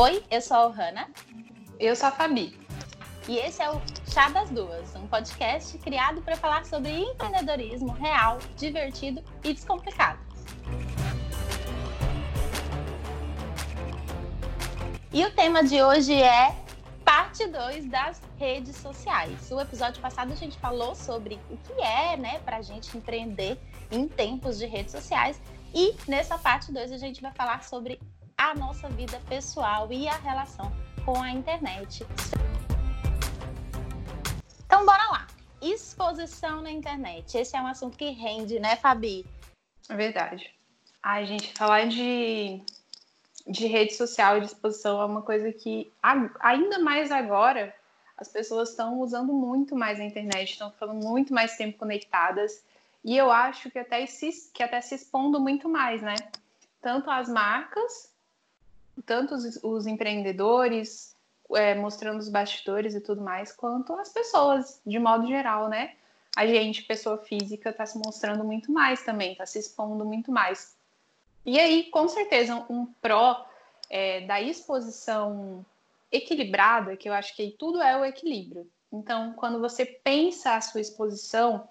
Oi, eu sou a Ohana. Eu sou a Fabi. E esse é o Chá das Duas, um podcast criado para falar sobre empreendedorismo real, divertido e descomplicado. E o tema de hoje é parte 2 das redes sociais. O episódio passado a gente falou sobre o que é, né, para a gente empreender em tempos de redes sociais. E nessa parte 2 a gente vai falar sobre a nossa vida pessoal e a relação com a internet. Então, bora lá. Exposição na internet. Esse é um assunto que rende, né, Fabi? É verdade. Ai, gente, falar de, de rede social e de exposição é uma coisa que, ainda mais agora, as pessoas estão usando muito mais a internet, estão ficando muito mais tempo conectadas. E eu acho que até se, que até se expondo muito mais, né? Tanto as marcas tanto os, os empreendedores é, mostrando os bastidores e tudo mais, quanto as pessoas, de modo geral, né? A gente, pessoa física, está se mostrando muito mais também, está se expondo muito mais. E aí, com certeza, um pró é, da exposição equilibrada, que eu acho que tudo é o equilíbrio. Então, quando você pensa a sua exposição,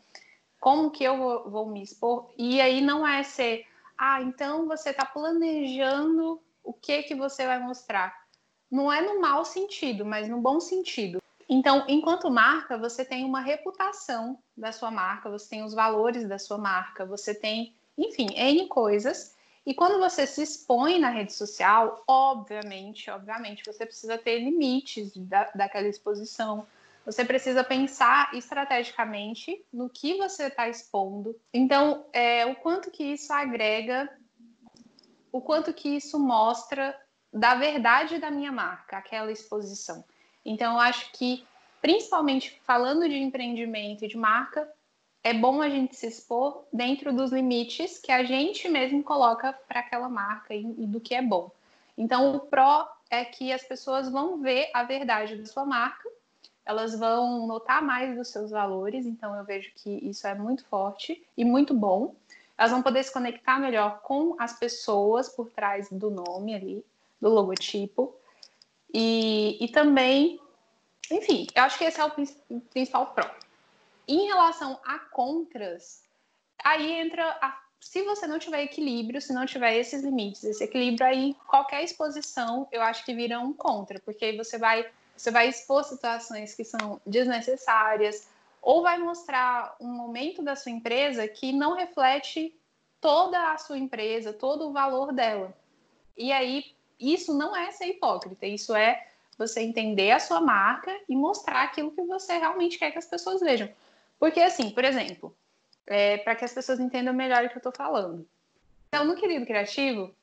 como que eu vou, vou me expor? E aí não é ser, ah, então você está planejando o que que você vai mostrar. Não é no mau sentido, mas no bom sentido. Então, enquanto marca, você tem uma reputação da sua marca, você tem os valores da sua marca, você tem, enfim, N coisas. E quando você se expõe na rede social, obviamente, obviamente, você precisa ter limites da, daquela exposição. Você precisa pensar estrategicamente no que você está expondo. Então, é, o quanto que isso agrega o quanto que isso mostra da verdade da minha marca, aquela exposição. Então, eu acho que, principalmente falando de empreendimento e de marca, é bom a gente se expor dentro dos limites que a gente mesmo coloca para aquela marca e, e do que é bom. Então, o pró é que as pessoas vão ver a verdade da sua marca, elas vão notar mais dos seus valores, então eu vejo que isso é muito forte e muito bom elas vão poder se conectar melhor com as pessoas por trás do nome ali, do logotipo. E, e também, enfim, eu acho que esse é o principal pró. Em relação a contras, aí entra a, se você não tiver equilíbrio, se não tiver esses limites, esse equilíbrio aí, qualquer exposição, eu acho que vira um contra, porque aí você vai você vai expor situações que são desnecessárias, ou vai mostrar um momento da sua empresa que não reflete toda a sua empresa, todo o valor dela. E aí, isso não é ser hipócrita, isso é você entender a sua marca e mostrar aquilo que você realmente quer que as pessoas vejam. Porque, assim, por exemplo, é, para que as pessoas entendam melhor o que eu estou falando. Então, no Querido Criativo,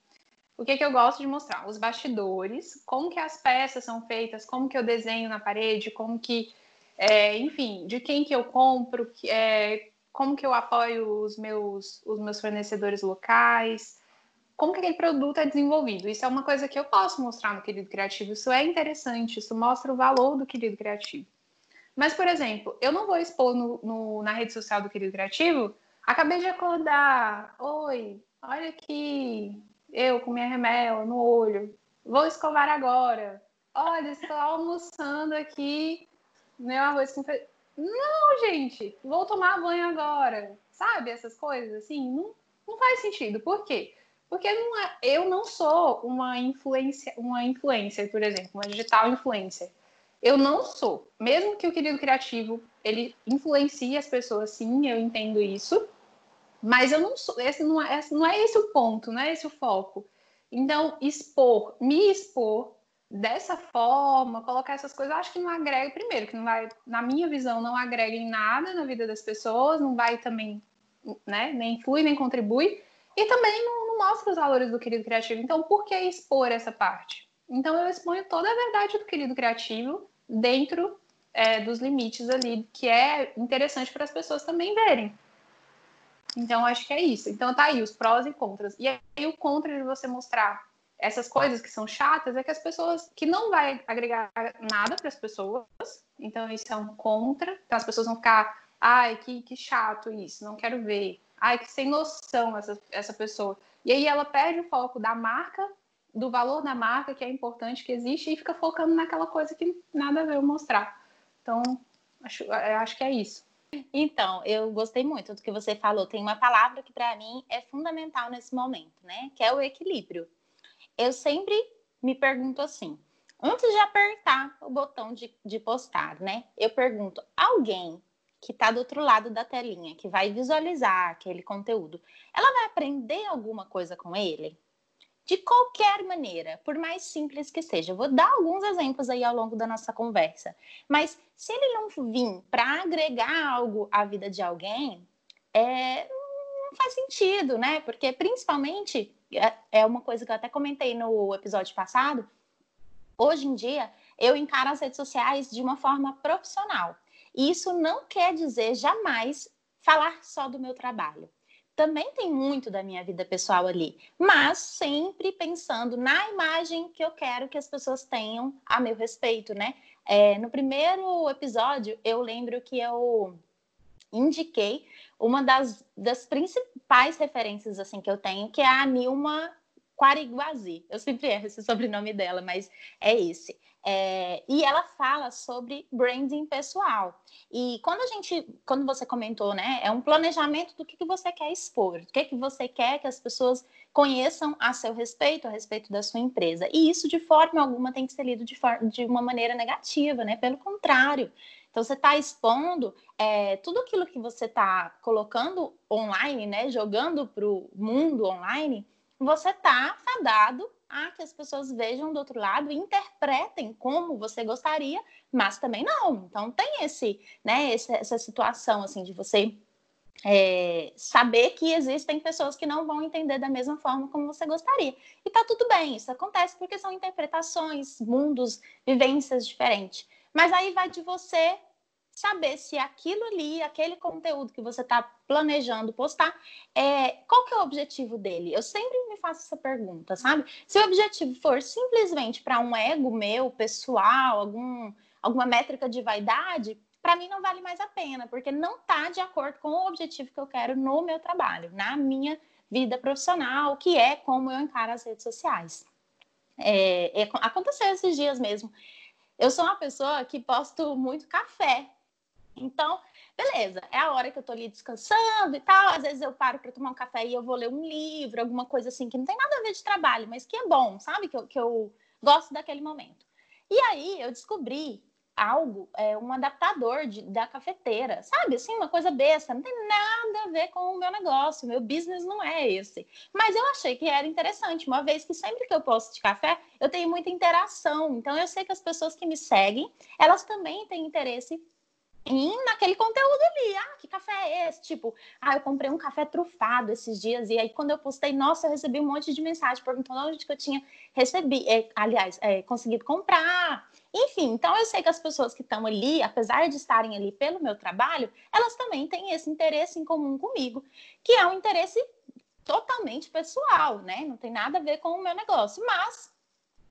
o que, que eu gosto de mostrar? Os bastidores, como que as peças são feitas, como que eu desenho na parede, como que é, enfim, de quem que eu compro, é, como que eu apoio os meus, os meus fornecedores locais, como que aquele produto é desenvolvido. Isso é uma coisa que eu posso mostrar no Querido Criativo, isso é interessante, isso mostra o valor do Querido Criativo. Mas, por exemplo, eu não vou expor no, no, na rede social do Querido Criativo, acabei de acordar, oi, olha aqui, eu com minha remela no olho, vou escovar agora, olha, estou almoçando aqui meu arroz com feijão. Não, gente, vou tomar banho agora. Sabe, essas coisas assim, não, não faz sentido. Por quê? Porque não é, eu não sou uma influência, uma influencer, por exemplo, uma digital influencer. Eu não sou. Mesmo que o querido criativo ele influencie as pessoas, sim, eu entendo isso. Mas eu não sou. Esse não é, esse não é esse o ponto, não é esse o foco. Então, expor, me expor dessa forma, colocar essas coisas, acho que não agrega, primeiro, que não vai, na minha visão, não agrega em nada na vida das pessoas, não vai também, né, nem influi, nem contribui, e também não, não mostra os valores do querido criativo. Então, por que expor essa parte? Então, eu exponho toda a verdade do querido criativo dentro é, dos limites ali, que é interessante para as pessoas também verem. Então, acho que é isso. Então, tá aí os prós e contras. E aí, o contra de você mostrar essas coisas que são chatas é que as pessoas que não vai agregar nada para as pessoas, então isso é um contra. Então as pessoas vão ficar, ai, que, que chato isso, não quero ver. Ai, que sem noção essa, essa pessoa. E aí ela perde o foco da marca do valor da marca, que é importante, que existe, e fica focando naquela coisa que nada a ver eu mostrar. Então, acho, acho que é isso. Então, eu gostei muito do que você falou. Tem uma palavra que para mim é fundamental nesse momento, né? Que é o equilíbrio. Eu sempre me pergunto assim, antes de apertar o botão de, de postar, né? Eu pergunto, alguém que está do outro lado da telinha, que vai visualizar aquele conteúdo, ela vai aprender alguma coisa com ele? De qualquer maneira, por mais simples que seja. Eu vou dar alguns exemplos aí ao longo da nossa conversa. Mas se ele não vir para agregar algo à vida de alguém, é, não faz sentido, né? Porque principalmente é, é uma coisa que eu até comentei no episódio passado. Hoje em dia, eu encaro as redes sociais de uma forma profissional. E isso não quer dizer jamais falar só do meu trabalho também tem muito da minha vida pessoal ali, mas sempre pensando na imagem que eu quero que as pessoas tenham a meu respeito, né? É, no primeiro episódio, eu lembro que eu indiquei uma das, das principais referências assim que eu tenho, que é a Nilma Quariguazi. Eu sempre erro esse sobrenome dela, mas é esse. É, e ela fala sobre branding pessoal. E quando a gente, quando você comentou, né, é um planejamento do que, que você quer expor, o que, que você quer que as pessoas conheçam a seu respeito, a respeito da sua empresa. E isso, de forma alguma, tem que ser lido de, de uma maneira negativa, né? Pelo contrário. Então, você está expondo é, tudo aquilo que você está colocando online, né? Jogando para o mundo online, você está fadado a que as pessoas vejam do outro lado e interpretem como você gostaria, mas também não. Então tem esse, né, essa, essa situação assim de você é, saber que existem pessoas que não vão entender da mesma forma como você gostaria. E tá tudo bem, isso acontece porque são interpretações, mundos, vivências diferentes. Mas aí vai de você saber se aquilo ali, aquele conteúdo que você está planejando postar, é, qual que é o objetivo dele? Eu sempre me faço essa pergunta, sabe? Se o objetivo for simplesmente para um ego meu, pessoal, algum, alguma métrica de vaidade, para mim não vale mais a pena, porque não está de acordo com o objetivo que eu quero no meu trabalho, na minha vida profissional, que é como eu encaro as redes sociais. É, é, aconteceu esses dias mesmo. Eu sou uma pessoa que posto muito café então, beleza, é a hora que eu tô ali descansando e tal. Às vezes eu paro para tomar um café e eu vou ler um livro, alguma coisa assim, que não tem nada a ver de trabalho, mas que é bom, sabe? Que eu, que eu gosto daquele momento. E aí eu descobri algo, é, um adaptador de, da cafeteira, sabe? Assim, uma coisa besta, não tem nada a ver com o meu negócio, meu business não é esse. Mas eu achei que era interessante, uma vez que sempre que eu posto de café, eu tenho muita interação. Então eu sei que as pessoas que me seguem, elas também têm interesse em naquele conteúdo ali. Ah, que café é esse? Tipo, ah, eu comprei um café trufado esses dias. E aí, quando eu postei, nossa, eu recebi um monte de mensagem perguntando onde que eu tinha recebido, é, aliás, é, conseguido comprar. Enfim, então eu sei que as pessoas que estão ali, apesar de estarem ali pelo meu trabalho, elas também têm esse interesse em comum comigo, que é um interesse totalmente pessoal, né? Não tem nada a ver com o meu negócio, mas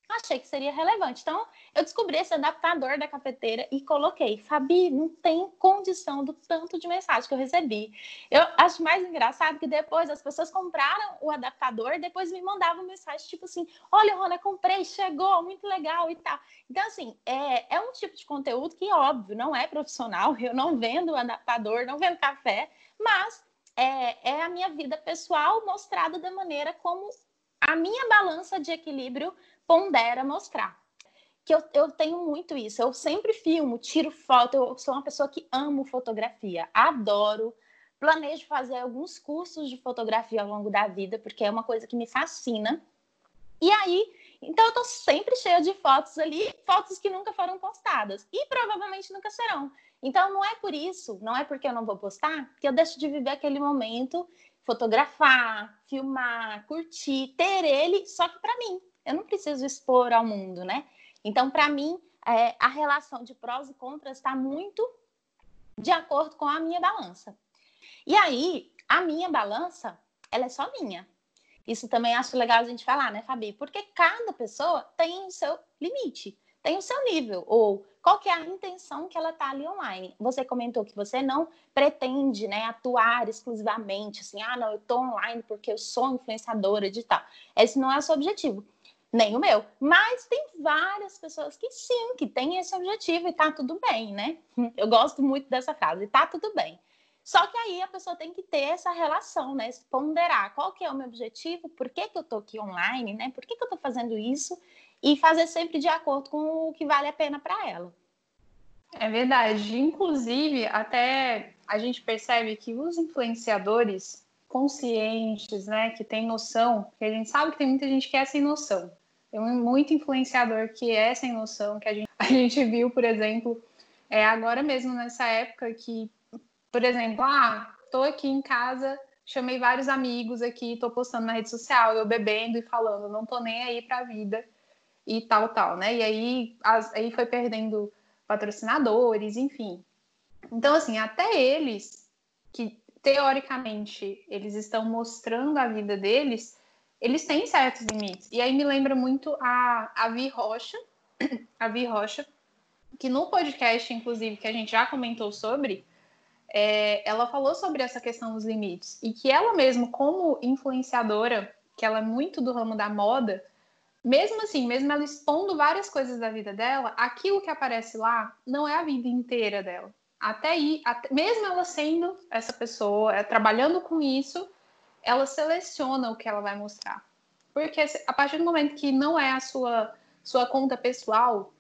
achei que seria relevante. Então, eu descobri esse adaptador da cafeteira e coloquei. Fabi, não tem condição do tanto de mensagem que eu recebi. Eu acho mais engraçado que depois as pessoas compraram o adaptador, depois me mandavam mensagem tipo assim: Olha, Rona, comprei, chegou, muito legal e tal. Então, assim, é, é um tipo de conteúdo que, óbvio, não é profissional. Eu não vendo adaptador, não vendo café, mas é, é a minha vida pessoal mostrada da maneira como a minha balança de equilíbrio pondera mostrar. Que eu, eu tenho muito isso. Eu sempre filmo, tiro foto. Eu sou uma pessoa que amo fotografia, adoro. Planejo fazer alguns cursos de fotografia ao longo da vida, porque é uma coisa que me fascina. E aí, então eu tô sempre cheia de fotos ali, fotos que nunca foram postadas e provavelmente nunca serão. Então não é por isso, não é porque eu não vou postar, que eu deixo de viver aquele momento, fotografar, filmar, curtir, ter ele só que para mim, eu não preciso expor ao mundo, né? Então, para mim, é, a relação de prós e contras está muito de acordo com a minha balança. E aí, a minha balança, ela é só minha. Isso também acho legal a gente falar, né, Fabi? Porque cada pessoa tem o seu limite, tem o seu nível, ou qual que é a intenção que ela está ali online. Você comentou que você não pretende, né, atuar exclusivamente, assim, ah, não, eu estou online porque eu sou influenciadora digital. Esse não é o seu objetivo. Nem o meu. Mas tem várias pessoas que sim, que têm esse objetivo e tá tudo bem, né? Eu gosto muito dessa frase, tá tudo bem. Só que aí a pessoa tem que ter essa relação, né? Se ponderar qual que é o meu objetivo, por que, que eu tô aqui online, né? Por que, que eu tô fazendo isso? E fazer sempre de acordo com o que vale a pena para ela. É verdade. Inclusive, até a gente percebe que os influenciadores conscientes, né, que tem noção, porque a gente sabe que tem muita gente que é sem noção. Muito influenciador que é sem noção, que a gente, a gente viu, por exemplo, é agora mesmo nessa época que, por exemplo, ah, tô aqui em casa, chamei vários amigos aqui, tô postando na rede social, eu bebendo e falando, não tô nem aí pra vida e tal, tal, né? E aí, as, aí foi perdendo patrocinadores, enfim. Então, assim, até eles, que teoricamente eles estão mostrando a vida deles, eles têm certos limites. E aí me lembra muito a, a Vi Rocha, a Vi Rocha, que no podcast, inclusive, que a gente já comentou sobre, é, ela falou sobre essa questão dos limites. E que ela mesmo, como influenciadora, que ela é muito do ramo da moda, mesmo assim, mesmo ela expondo várias coisas da vida dela, aquilo que aparece lá não é a vida inteira dela. Até aí, até, mesmo ela sendo essa pessoa, é, trabalhando com isso, ela seleciona o que ela vai mostrar. Porque a partir do momento que não é a sua, sua conta pessoal,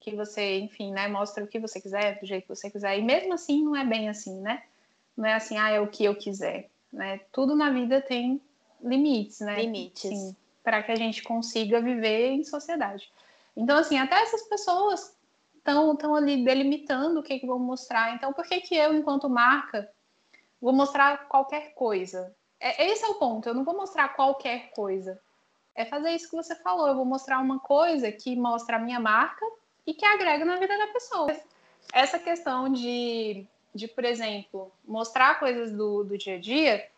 que você, enfim, né, mostra o que você quiser, do jeito que você quiser, e mesmo assim não é bem assim, né? Não é assim, ah, é o que eu quiser, né? Tudo na vida tem limites, né? Limites. Para que a gente consiga viver em sociedade. Então, assim, até essas pessoas estão ali delimitando o que, que vão mostrar. Então, por que, que eu, enquanto marca, vou mostrar qualquer coisa? É, esse é o ponto. Eu não vou mostrar qualquer coisa. É fazer isso que você falou. Eu vou mostrar uma coisa que mostra a minha marca e que agrega na vida da pessoa. Essa questão de, de por exemplo, mostrar coisas do, do dia a dia,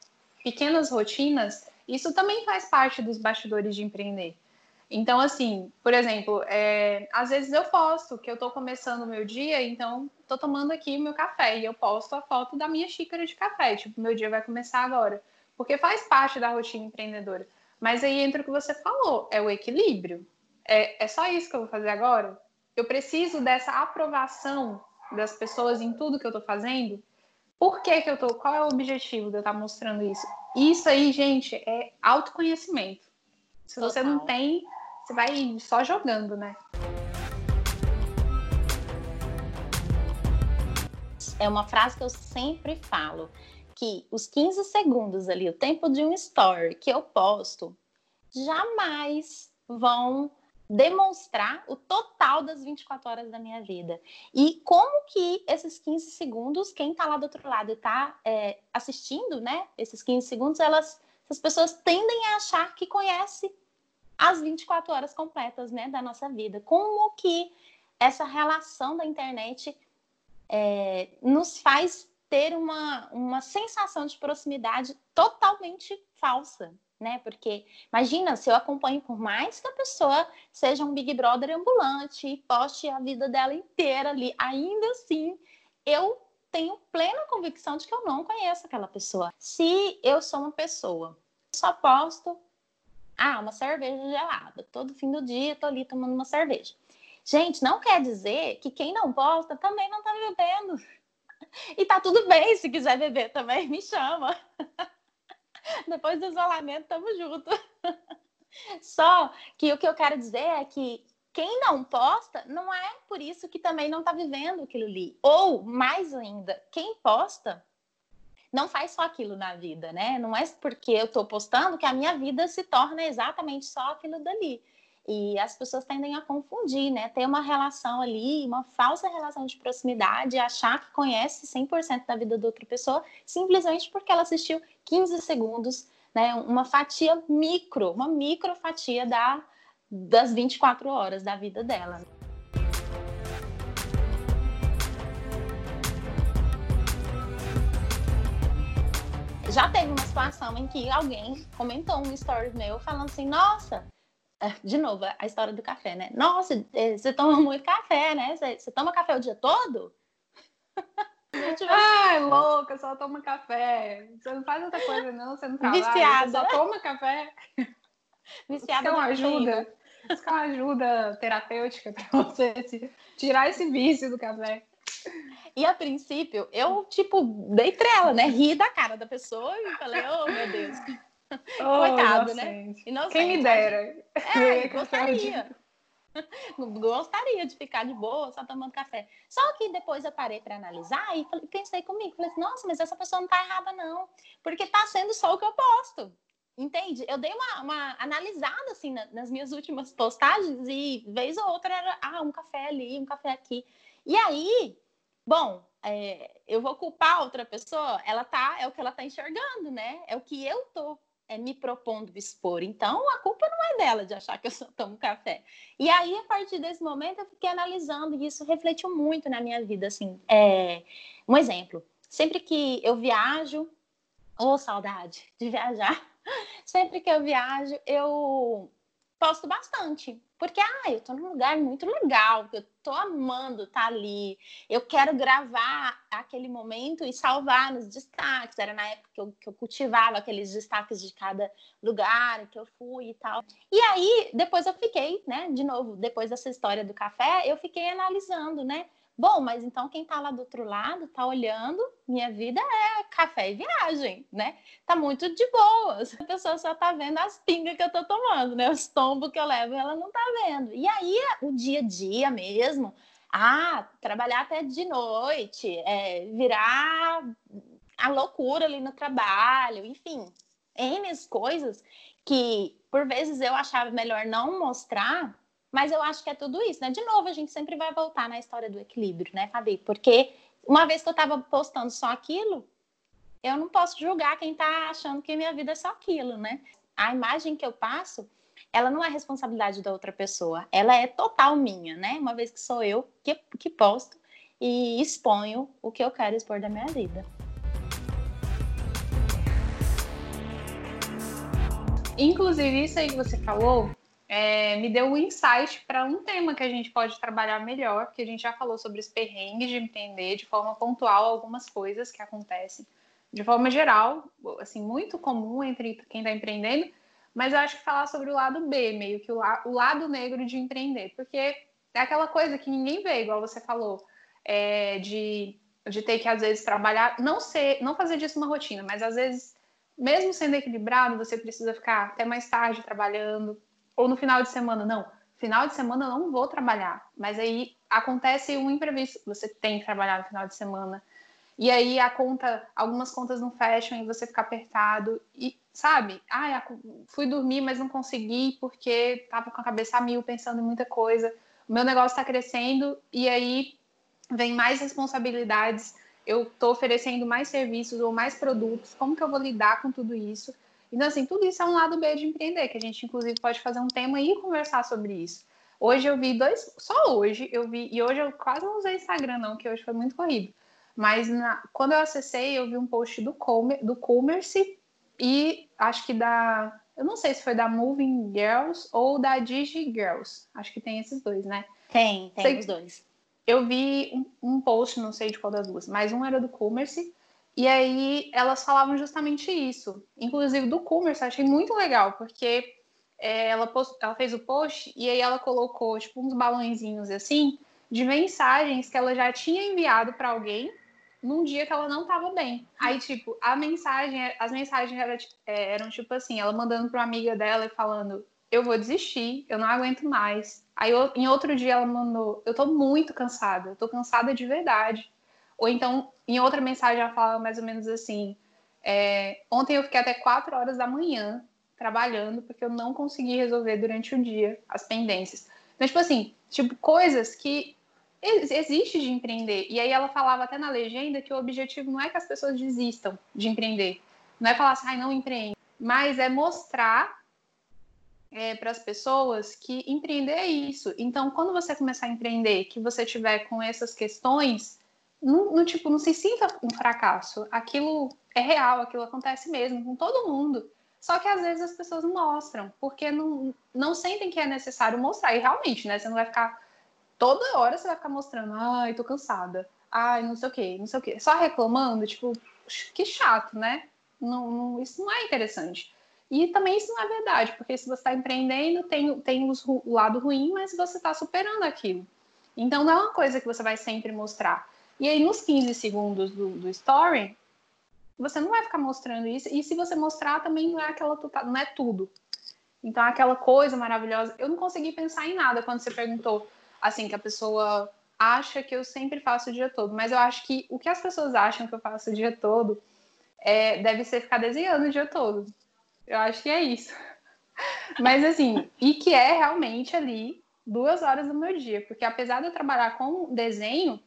pequenas rotinas, isso também faz parte dos bastidores de empreender. Então, assim, por exemplo, é, às vezes eu posto que eu estou começando o meu dia, então estou tomando aqui o meu café e eu posto a foto da minha xícara de café. Tipo, meu dia vai começar agora. Porque faz parte da rotina empreendedora. Mas aí entra o que você falou, é o equilíbrio. É, é só isso que eu vou fazer agora? Eu preciso dessa aprovação das pessoas em tudo que eu estou fazendo? Por que, que eu tô? Qual é o objetivo de eu estar tá mostrando isso? Isso aí, gente, é autoconhecimento. Se Total. você não tem, você vai só jogando, né? É uma frase que eu sempre falo, que os 15 segundos ali, o tempo de um story que eu posto, jamais vão demonstrar o total das 24 horas da minha vida. E como que esses 15 segundos, quem está lá do outro lado e está é, assistindo, né? Esses 15 segundos, elas, essas pessoas tendem a achar que conhece as 24 horas completas, né, da nossa vida. Como que essa relação da internet é, nos faz ter uma, uma sensação de proximidade totalmente falsa, né? Porque imagina se eu acompanho por mais que a pessoa seja um Big Brother ambulante e poste a vida dela inteira ali, ainda assim eu tenho plena convicção de que eu não conheço aquela pessoa. Se eu sou uma pessoa, só posto ah, uma cerveja gelada. Todo fim do dia tô ali tomando uma cerveja. Gente, não quer dizer que quem não posta também não tá bebendo. E tá tudo bem se quiser beber também, me chama. Depois do isolamento, tamo junto. Só que o que eu quero dizer é que quem não posta, não é por isso que também não está vivendo aquilo ali. Ou, mais ainda, quem posta não faz só aquilo na vida, né? Não é porque eu estou postando que a minha vida se torna exatamente só aquilo dali. E as pessoas tendem a confundir, né? Ter uma relação ali, uma falsa relação de proximidade, achar que conhece 100% da vida da outra pessoa, simplesmente porque ela assistiu 15 segundos, né? Uma fatia micro, uma micro fatia da, das 24 horas da vida dela. Já teve uma situação em que alguém comentou um story meu falando assim: Nossa, de novo, a história do café, né? Nossa, é, você toma muito café, né? Você, toma café o dia todo? Ai, louca, só toma café. Você não faz outra coisa, não, você não trabalha, Viciada. você só toma café. Viciada não ajuda. buscar uma ajuda terapêutica para você tirar esse vício do café. E a princípio, eu, tipo, dei trela, né? Ri da cara da pessoa e falei, oh, meu Deus. Oh, Coitado, né? Inocente. Quem me dera. É, gostaria. gostaria de ficar de boa, só tomando café. Só que depois eu parei para analisar e pensei comigo, falei assim, nossa, mas essa pessoa não tá errada não, porque tá sendo só o que eu posto. Entende? Eu dei uma, uma analisada assim na, nas minhas últimas postagens e vez ou outra era ah, um café ali, um café aqui. E aí, bom, é, eu vou culpar outra pessoa, ela tá, é o que ela tá enxergando, né? É o que eu tô é, me propondo expor. Então, a culpa não é dela de achar que eu só tomo café. E aí, a partir desse momento, eu fiquei analisando e isso refletiu muito na minha vida. Assim, é... um exemplo: sempre que eu viajo, ou oh, saudade de viajar, sempre que eu viajo, eu posto bastante. Porque, ah, eu tô num lugar muito legal, eu tô amando estar tá ali. Eu quero gravar aquele momento e salvar nos destaques. Era na época que eu, que eu cultivava aqueles destaques de cada lugar que eu fui e tal. E aí, depois eu fiquei, né, de novo, depois dessa história do café, eu fiquei analisando, né? Bom, mas então quem está lá do outro lado está olhando, minha vida é café e viagem, né? Tá muito de boas. A pessoa só tá vendo as pingas que eu tô tomando, né? Os tombos que eu levo, ela não tá vendo. E aí o dia a dia mesmo, ah, trabalhar até de noite, é, virar a loucura ali no trabalho, enfim, N coisas que por vezes eu achava melhor não mostrar mas eu acho que é tudo isso, né? De novo, a gente sempre vai voltar na história do equilíbrio, né, Fabi? Porque uma vez que eu estava postando só aquilo, eu não posso julgar quem está achando que minha vida é só aquilo, né? A imagem que eu passo, ela não é responsabilidade da outra pessoa, ela é total minha, né? Uma vez que sou eu que, que posto e exponho o que eu quero expor da minha vida. Inclusive, isso aí que você falou é, me deu um insight para um tema que a gente pode trabalhar melhor, porque a gente já falou sobre os perrengues de entender de forma pontual algumas coisas que acontecem de forma geral, assim, muito comum entre quem está empreendendo, mas eu acho que falar sobre o lado B, meio que o, la o lado negro de empreender, porque é aquela coisa que ninguém vê, igual você falou, é, de, de ter que às vezes trabalhar, não ser, não fazer disso uma rotina, mas às vezes, mesmo sendo equilibrado, você precisa ficar até mais tarde trabalhando, ou no final de semana, não. Final de semana eu não vou trabalhar, mas aí acontece um imprevisto, você tem que trabalhar no final de semana. E aí a conta, algumas contas não fecham e você fica apertado e sabe? Ah, fui dormir, mas não consegui porque tava com a cabeça a mil pensando em muita coisa. O meu negócio está crescendo e aí vem mais responsabilidades. Eu estou oferecendo mais serviços ou mais produtos. Como que eu vou lidar com tudo isso? Então, assim, tudo isso é um lado B de empreender, que a gente, inclusive, pode fazer um tema e conversar sobre isso. Hoje eu vi dois, só hoje eu vi, e hoje eu quase não usei Instagram, não, que hoje foi muito corrido. Mas na, quando eu acessei, eu vi um post do, Comer, do Commerce e acho que da. Eu não sei se foi da Moving Girls ou da Digi Girls. Acho que tem esses dois, né? Tem, tem sei, os dois. Eu vi um, um post, não sei de qual das duas, mas um era do Commerce e aí elas falavam justamente isso. Inclusive do Commerce, achei muito legal, porque é, ela, post, ela fez o post e aí ela colocou tipo uns balãozinhos assim de mensagens que ela já tinha enviado para alguém num dia que ela não estava bem. Aí, tipo, a mensagem, as mensagens eram, é, eram tipo assim, ela mandando para uma amiga dela e falando: Eu vou desistir, eu não aguento mais. Aí, em outro dia, ela mandou: Eu tô muito cansada, eu tô cansada de verdade. Ou então, em outra mensagem, ela fala mais ou menos assim: é, Ontem eu fiquei até 4 horas da manhã trabalhando porque eu não consegui resolver durante o dia as pendências. Então, tipo assim, tipo, coisas que existe de empreender. E aí ela falava até na legenda que o objetivo não é que as pessoas desistam de empreender. Não é falar assim, ai, não empreende. Mas é mostrar é, para as pessoas que empreender é isso. Então, quando você começar a empreender, que você tiver com essas questões, não, não, tipo, não se sinta um fracasso. Aquilo é real, aquilo acontece mesmo com todo mundo. Só que às vezes as pessoas não mostram, porque não, não sentem que é necessário mostrar. E realmente, né? Você não vai ficar. Toda hora você vai ficar mostrando, ai, tô cansada. Ai, não sei o quê, não sei o quê. Só reclamando, tipo, que chato, né? Não, não, isso não é interessante. E também isso não é verdade, porque se você está empreendendo, tem, tem o lado ruim, mas você está superando aquilo. Então não é uma coisa que você vai sempre mostrar. E aí, nos 15 segundos do, do story, você não vai ficar mostrando isso. E se você mostrar, também não é aquela tota, não é tudo. Então, aquela coisa maravilhosa. Eu não consegui pensar em nada quando você perguntou assim que a pessoa acha que eu sempre faço o dia todo, mas eu acho que o que as pessoas acham que eu faço o dia todo é, deve ser ficar desenhando o dia todo. Eu acho que é isso. Mas assim, e que é realmente ali duas horas do meu dia, porque apesar de eu trabalhar com desenho,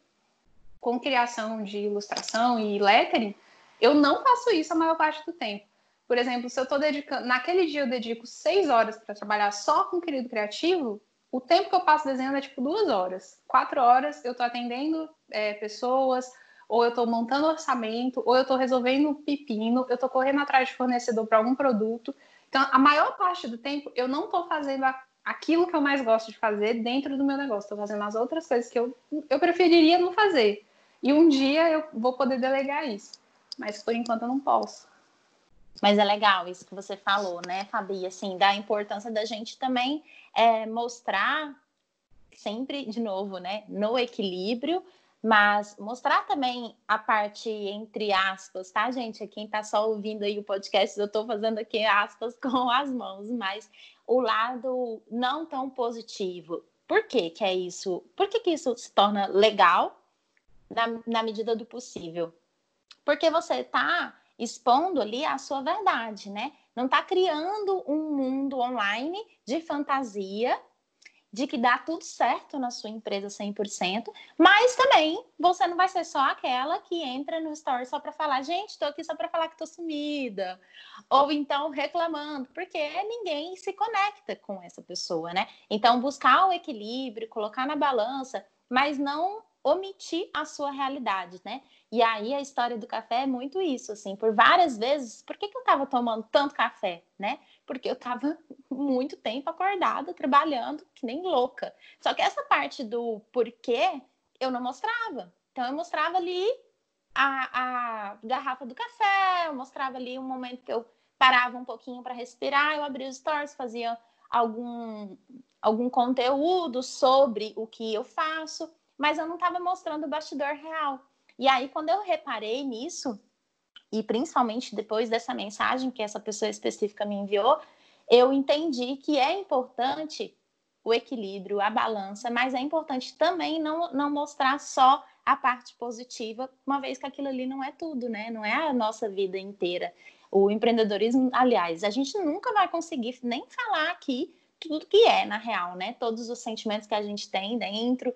com criação de ilustração e lettering, eu não faço isso a maior parte do tempo. Por exemplo, se eu estou dedicando, naquele dia eu dedico seis horas para trabalhar só com querido criativo, o tempo que eu passo desenhando é tipo duas horas. Quatro horas eu estou atendendo é, pessoas, ou eu estou montando orçamento, ou eu estou resolvendo pepino, eu estou correndo atrás de fornecedor para algum produto. Então, a maior parte do tempo eu não estou fazendo a, aquilo que eu mais gosto de fazer dentro do meu negócio. Estou fazendo as outras coisas que eu, eu preferiria não fazer. E um dia eu vou poder delegar isso. Mas por enquanto eu não posso. Mas é legal isso que você falou, né, Fabi? Assim, da importância da gente também é, mostrar sempre, de novo, né, no equilíbrio, mas mostrar também a parte entre aspas, tá, gente? Quem tá só ouvindo aí o podcast, eu tô fazendo aqui aspas com as mãos, mas o lado não tão positivo. Por que que é isso? Por que que isso se torna legal na, na medida do possível? Porque você tá expondo ali a sua verdade, né? Não está criando um mundo online de fantasia de que dá tudo certo na sua empresa 100%, mas também você não vai ser só aquela que entra no story só para falar, gente, estou aqui só para falar que estou sumida, ou então reclamando, porque ninguém se conecta com essa pessoa, né? Então, buscar o equilíbrio, colocar na balança, mas não omitir a sua realidade, né? E aí a história do café é muito isso, assim, por várias vezes, por que, que eu estava tomando tanto café, né? Porque eu estava muito tempo acordada, trabalhando, que nem louca. Só que essa parte do porquê eu não mostrava. Então eu mostrava ali a, a garrafa do café, eu mostrava ali um momento que eu parava um pouquinho para respirar, eu abria os stories, fazia algum, algum conteúdo sobre o que eu faço, mas eu não estava mostrando o bastidor real. E aí, quando eu reparei nisso, e principalmente depois dessa mensagem que essa pessoa específica me enviou, eu entendi que é importante o equilíbrio, a balança, mas é importante também não, não mostrar só a parte positiva, uma vez que aquilo ali não é tudo, né? Não é a nossa vida inteira. O empreendedorismo, aliás, a gente nunca vai conseguir nem falar aqui tudo que é, na real, né? Todos os sentimentos que a gente tem dentro,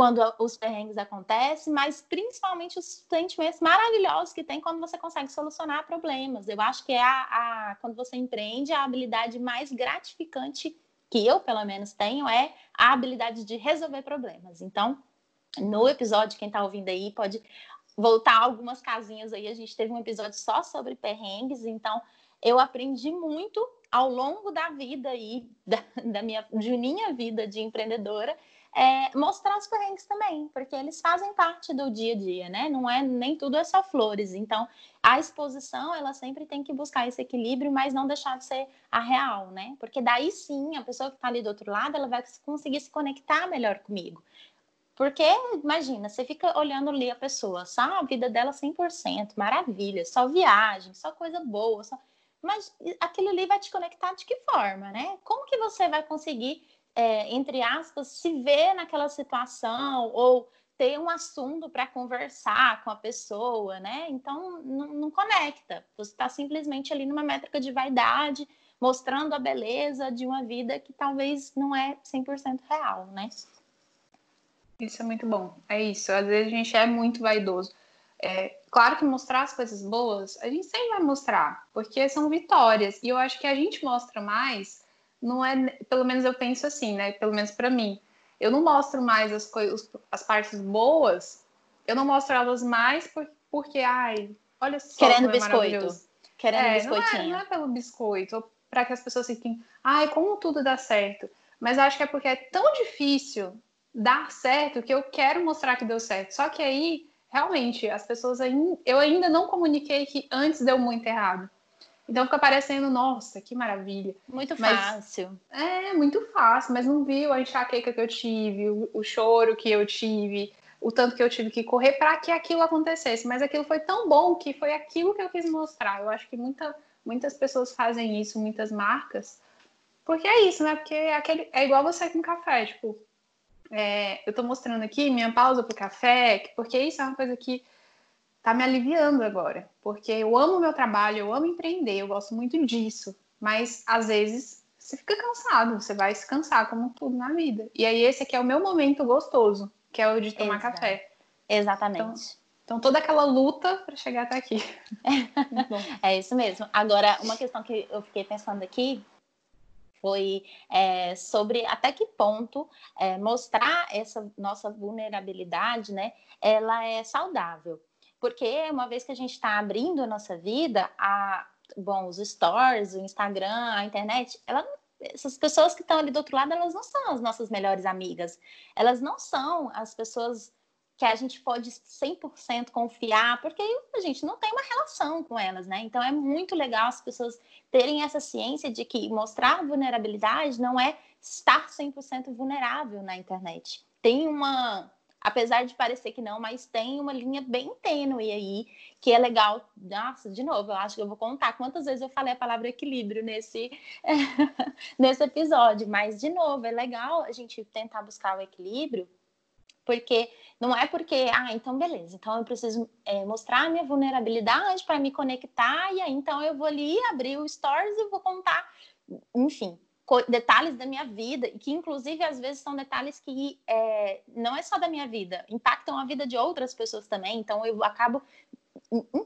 quando os perrengues acontecem, mas principalmente os sentimentos maravilhosos que tem quando você consegue solucionar problemas. Eu acho que é a, a, quando você empreende, a habilidade mais gratificante que eu, pelo menos, tenho é a habilidade de resolver problemas. Então, no episódio, quem está ouvindo aí pode voltar algumas casinhas aí. A gente teve um episódio só sobre perrengues, então eu aprendi muito ao longo da vida aí, da, da minha, de minha vida de empreendedora, é, mostrar os perrengues também, porque eles fazem parte do dia a dia, né? Não é nem tudo é só flores. Então, a exposição ela sempre tem que buscar esse equilíbrio, mas não deixar de ser a real, né? Porque daí sim, a pessoa que está ali do outro lado, ela vai conseguir se conectar melhor comigo. Porque, imagina, você fica olhando ali a pessoa, só a vida dela 100%, maravilha, só viagem, só coisa boa, só... mas aquilo ali vai te conectar de que forma, né? Como que você vai conseguir é, entre aspas, se ver naquela situação ou ter um assunto para conversar com a pessoa, né? Então, não, não conecta. Você está simplesmente ali numa métrica de vaidade, mostrando a beleza de uma vida que talvez não é 100% real, né? Isso é muito bom. É isso. Às vezes a gente é muito vaidoso. É, claro que mostrar as coisas boas, a gente sempre vai mostrar, porque são vitórias. E eu acho que a gente mostra mais não é, pelo menos eu penso assim, né? Pelo menos para mim, eu não mostro mais as coisas, as partes boas, eu não mostro elas mais por, porque, ai, olha só, querendo é biscoito, querendo é, biscoitinho. Não é, não é pelo biscoito, para que as pessoas fiquem, ai, como tudo dá certo. Mas acho que é porque é tão difícil dar certo que eu quero mostrar que deu certo. Só que aí, realmente, as pessoas ainda, eu ainda não comuniquei que antes deu muito errado. Então fica parecendo, nossa, que maravilha. Muito mas, fácil. É, muito fácil, mas não viu a enxaqueca que eu tive, o, o choro que eu tive, o tanto que eu tive que correr para que aquilo acontecesse. Mas aquilo foi tão bom que foi aquilo que eu quis mostrar. Eu acho que muita, muitas pessoas fazem isso, muitas marcas, porque é isso, né? Porque é, aquele, é igual você com café, tipo, é, eu tô mostrando aqui minha pausa pro café, porque isso é uma coisa que tá me aliviando agora, porque eu amo o meu trabalho, eu amo empreender, eu gosto muito disso, mas às vezes você fica cansado, você vai se cansar, como tudo na vida. E aí esse aqui é o meu momento gostoso, que é o de tomar Exato. café. Exatamente. Então, então, toda aquela luta para chegar até aqui. é isso mesmo. Agora, uma questão que eu fiquei pensando aqui foi é, sobre até que ponto é, mostrar essa nossa vulnerabilidade, né, ela é saudável. Porque uma vez que a gente está abrindo a nossa vida, a, bom, os stories, o Instagram, a internet, ela, essas pessoas que estão ali do outro lado, elas não são as nossas melhores amigas. Elas não são as pessoas que a gente pode 100% confiar, porque a gente não tem uma relação com elas, né? Então é muito legal as pessoas terem essa ciência de que mostrar vulnerabilidade não é estar 100% vulnerável na internet. Tem uma, apesar de parecer que não, mas tem uma linha bem tênue aí, que é legal. Nossa, de novo, eu acho que eu vou contar quantas vezes eu falei a palavra equilíbrio nesse, nesse episódio, mas de novo, é legal a gente tentar buscar o equilíbrio porque não é porque, ah, então beleza, então eu preciso é, mostrar a minha vulnerabilidade para me conectar, e aí então eu vou ali abrir o Stories e vou contar, enfim, detalhes da minha vida, e que inclusive às vezes são detalhes que é, não é só da minha vida, impactam a vida de outras pessoas também, então eu acabo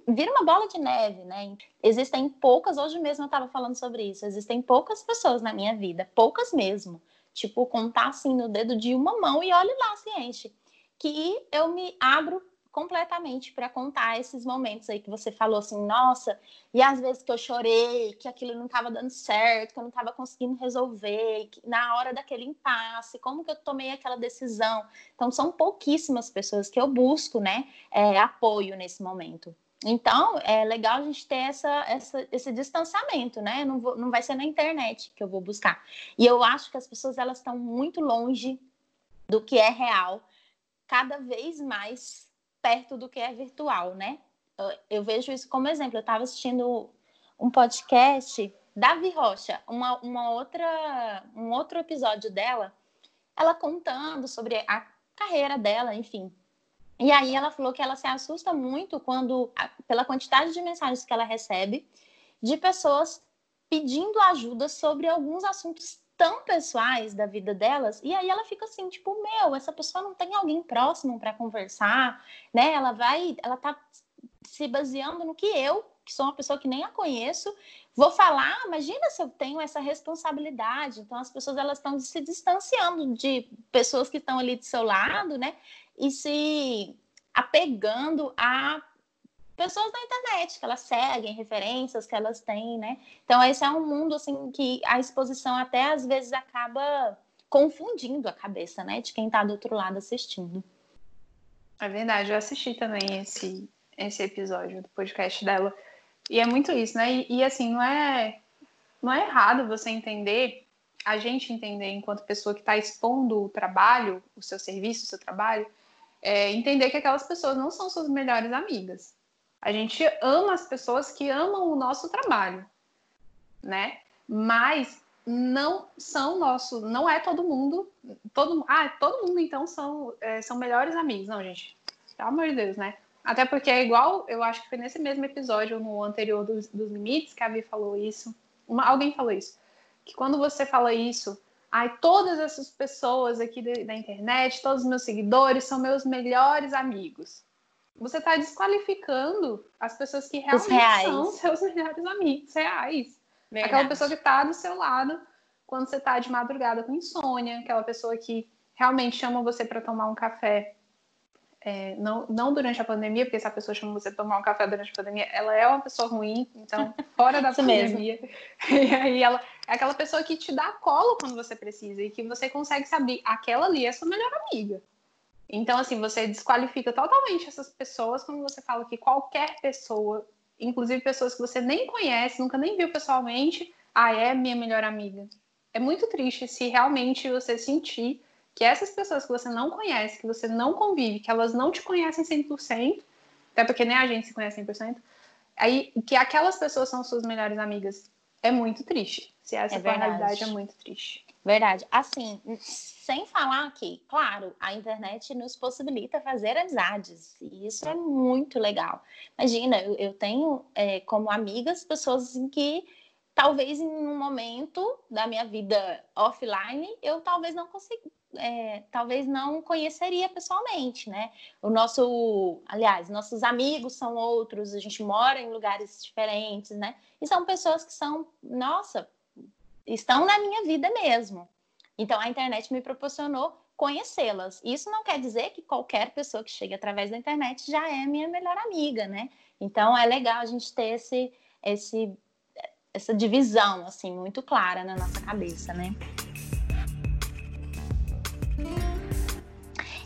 vira uma bola de neve, né? Existem poucas, hoje mesmo eu estava falando sobre isso, existem poucas pessoas na minha vida, poucas mesmo, tipo, contar assim no dedo de uma mão e olhe lá se enche. Que eu me abro completamente para contar esses momentos aí que você falou assim, nossa, e às vezes que eu chorei, que aquilo não estava dando certo, que eu não estava conseguindo resolver, na hora daquele impasse, como que eu tomei aquela decisão. Então, são pouquíssimas pessoas que eu busco, né, é, apoio nesse momento. Então, é legal a gente ter essa, essa, esse distanciamento, né? Não, vou, não vai ser na internet que eu vou buscar. E eu acho que as pessoas elas estão muito longe do que é real, cada vez mais perto do que é virtual, né? Eu, eu vejo isso como exemplo. Eu estava assistindo um podcast Davi Rocha, uma, uma outra, um outro episódio dela, ela contando sobre a carreira dela, enfim, e aí ela falou que ela se assusta muito quando, pela quantidade de mensagens que ela recebe de pessoas pedindo ajuda sobre alguns assuntos tão pessoais da vida delas, e aí ela fica assim, tipo, meu, essa pessoa não tem alguém próximo para conversar, né? Ela vai, ela tá se baseando no que eu, que sou uma pessoa que nem a conheço, vou falar, imagina se eu tenho essa responsabilidade. Então as pessoas elas estão se distanciando de pessoas que estão ali do seu lado, né? e se apegando a pessoas da internet que elas seguem, referências que elas têm, né? Então esse é um mundo assim que a exposição até às vezes acaba confundindo a cabeça, né, de quem está do outro lado assistindo. É verdade, eu assisti também esse esse episódio do podcast dela e é muito isso, né? E, e assim não é não é errado você entender a gente entender enquanto pessoa que está expondo o trabalho, o seu serviço, o seu trabalho, é, entender que aquelas pessoas não são suas melhores amigas. A gente ama as pessoas que amam o nosso trabalho, né? Mas não são nosso, não é todo mundo, todo, ah, todo mundo então são, é, são melhores amigos, não, gente. Pelo amor de Deus, né? Até porque é igual, eu acho que foi nesse mesmo episódio, no anterior dos, dos limites, que a Vi falou isso. Uma, alguém falou isso. Que quando você fala isso, Ai, todas essas pessoas aqui da internet, todos os meus seguidores são meus melhores amigos. Você está desqualificando as pessoas que realmente são seus melhores amigos reais. Verdade. Aquela pessoa que está do seu lado quando você está de madrugada com insônia, aquela pessoa que realmente chama você para tomar um café é, não, não durante a pandemia, porque se a pessoa chama você para tomar um café durante a pandemia, ela é uma pessoa ruim, então fora da pandemia. E aí ela é aquela pessoa que te dá colo quando você precisa e que você consegue saber, aquela ali é sua melhor amiga. Então, assim, você desqualifica totalmente essas pessoas quando você fala que qualquer pessoa inclusive pessoas que você nem conhece, nunca nem viu pessoalmente, ah, é minha melhor amiga. É muito triste se realmente você sentir que essas pessoas que você não conhece, que você não convive, que elas não te conhecem 100%, até porque nem a gente se conhece 100%, aí que aquelas pessoas são suas melhores amigas. É muito triste. Se essa é for a realidade, é muito triste. Verdade. Assim, sem falar que, claro, a internet nos possibilita fazer amizades. E isso é muito legal. Imagina, eu, eu tenho é, como amigas pessoas em que talvez em um momento da minha vida offline eu talvez não consiga, é, talvez não conheceria pessoalmente, né? O nosso, aliás, nossos amigos são outros, a gente mora em lugares diferentes, né? E são pessoas que são, nossa, estão na minha vida mesmo. Então a internet me proporcionou conhecê-las. Isso não quer dizer que qualquer pessoa que chegue através da internet já é minha melhor amiga, né? Então é legal a gente ter esse, esse essa divisão assim muito clara na nossa cabeça, né?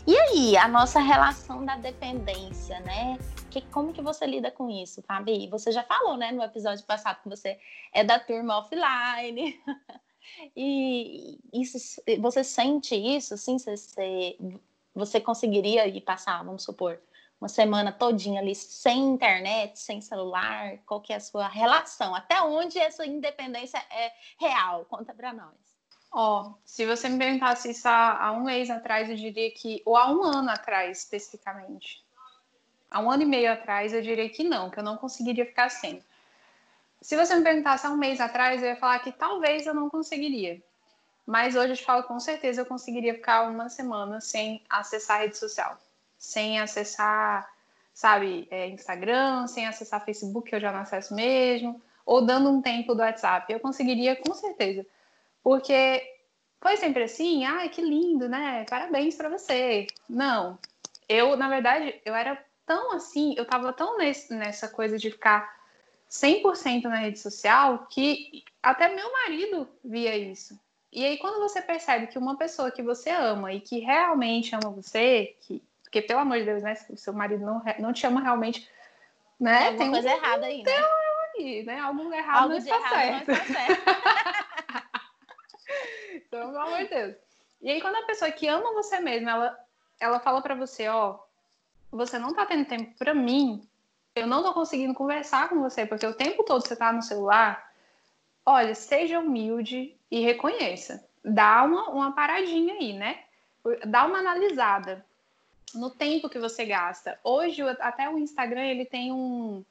E aí, a nossa relação da dependência, né? Que, como que você lida com isso, Fabi? Você já falou, né, no episódio passado que você é da turma offline. e isso, você sente isso, assim? Você, você conseguiria ir passar, vamos supor, uma semana todinha ali sem internet, sem celular? Qual que é a sua relação? Até onde essa independência é real? Conta para nós. Ó, oh, se você me perguntasse isso há, há, um mês atrás, eu diria que, ou há um ano atrás, especificamente. Há um ano e meio atrás, eu diria que não, que eu não conseguiria ficar sem. Se você me perguntasse há um mês atrás, eu ia falar que talvez eu não conseguiria. Mas hoje eu te falo com certeza eu conseguiria ficar uma semana sem acessar a rede social. Sem acessar, sabe, é, Instagram, sem acessar Facebook, que eu já não acesso mesmo, ou dando um tempo do WhatsApp. Eu conseguiria com certeza porque foi sempre assim, ai, que lindo, né? Parabéns para você. Não, eu, na verdade, eu era tão assim, eu tava tão nesse, nessa coisa de ficar 100% na rede social que até meu marido via isso. E aí, quando você percebe que uma pessoa que você ama e que realmente ama você, que, porque pelo amor de Deus, né? Se o seu marido não, não te ama realmente, né? Tem, tem coisa errada aí, né? Tem, né? Algo errado Algo não está errado certo. Não está certo. Então, pelo amor de Deus. E aí, quando a pessoa que ama você mesma, ela, ela fala para você, ó, você não tá tendo tempo para mim, eu não tô conseguindo conversar com você, porque o tempo todo você tá no celular, olha, seja humilde e reconheça. Dá uma, uma paradinha aí, né? Dá uma analisada no tempo que você gasta. Hoje, até o Instagram, ele tem um,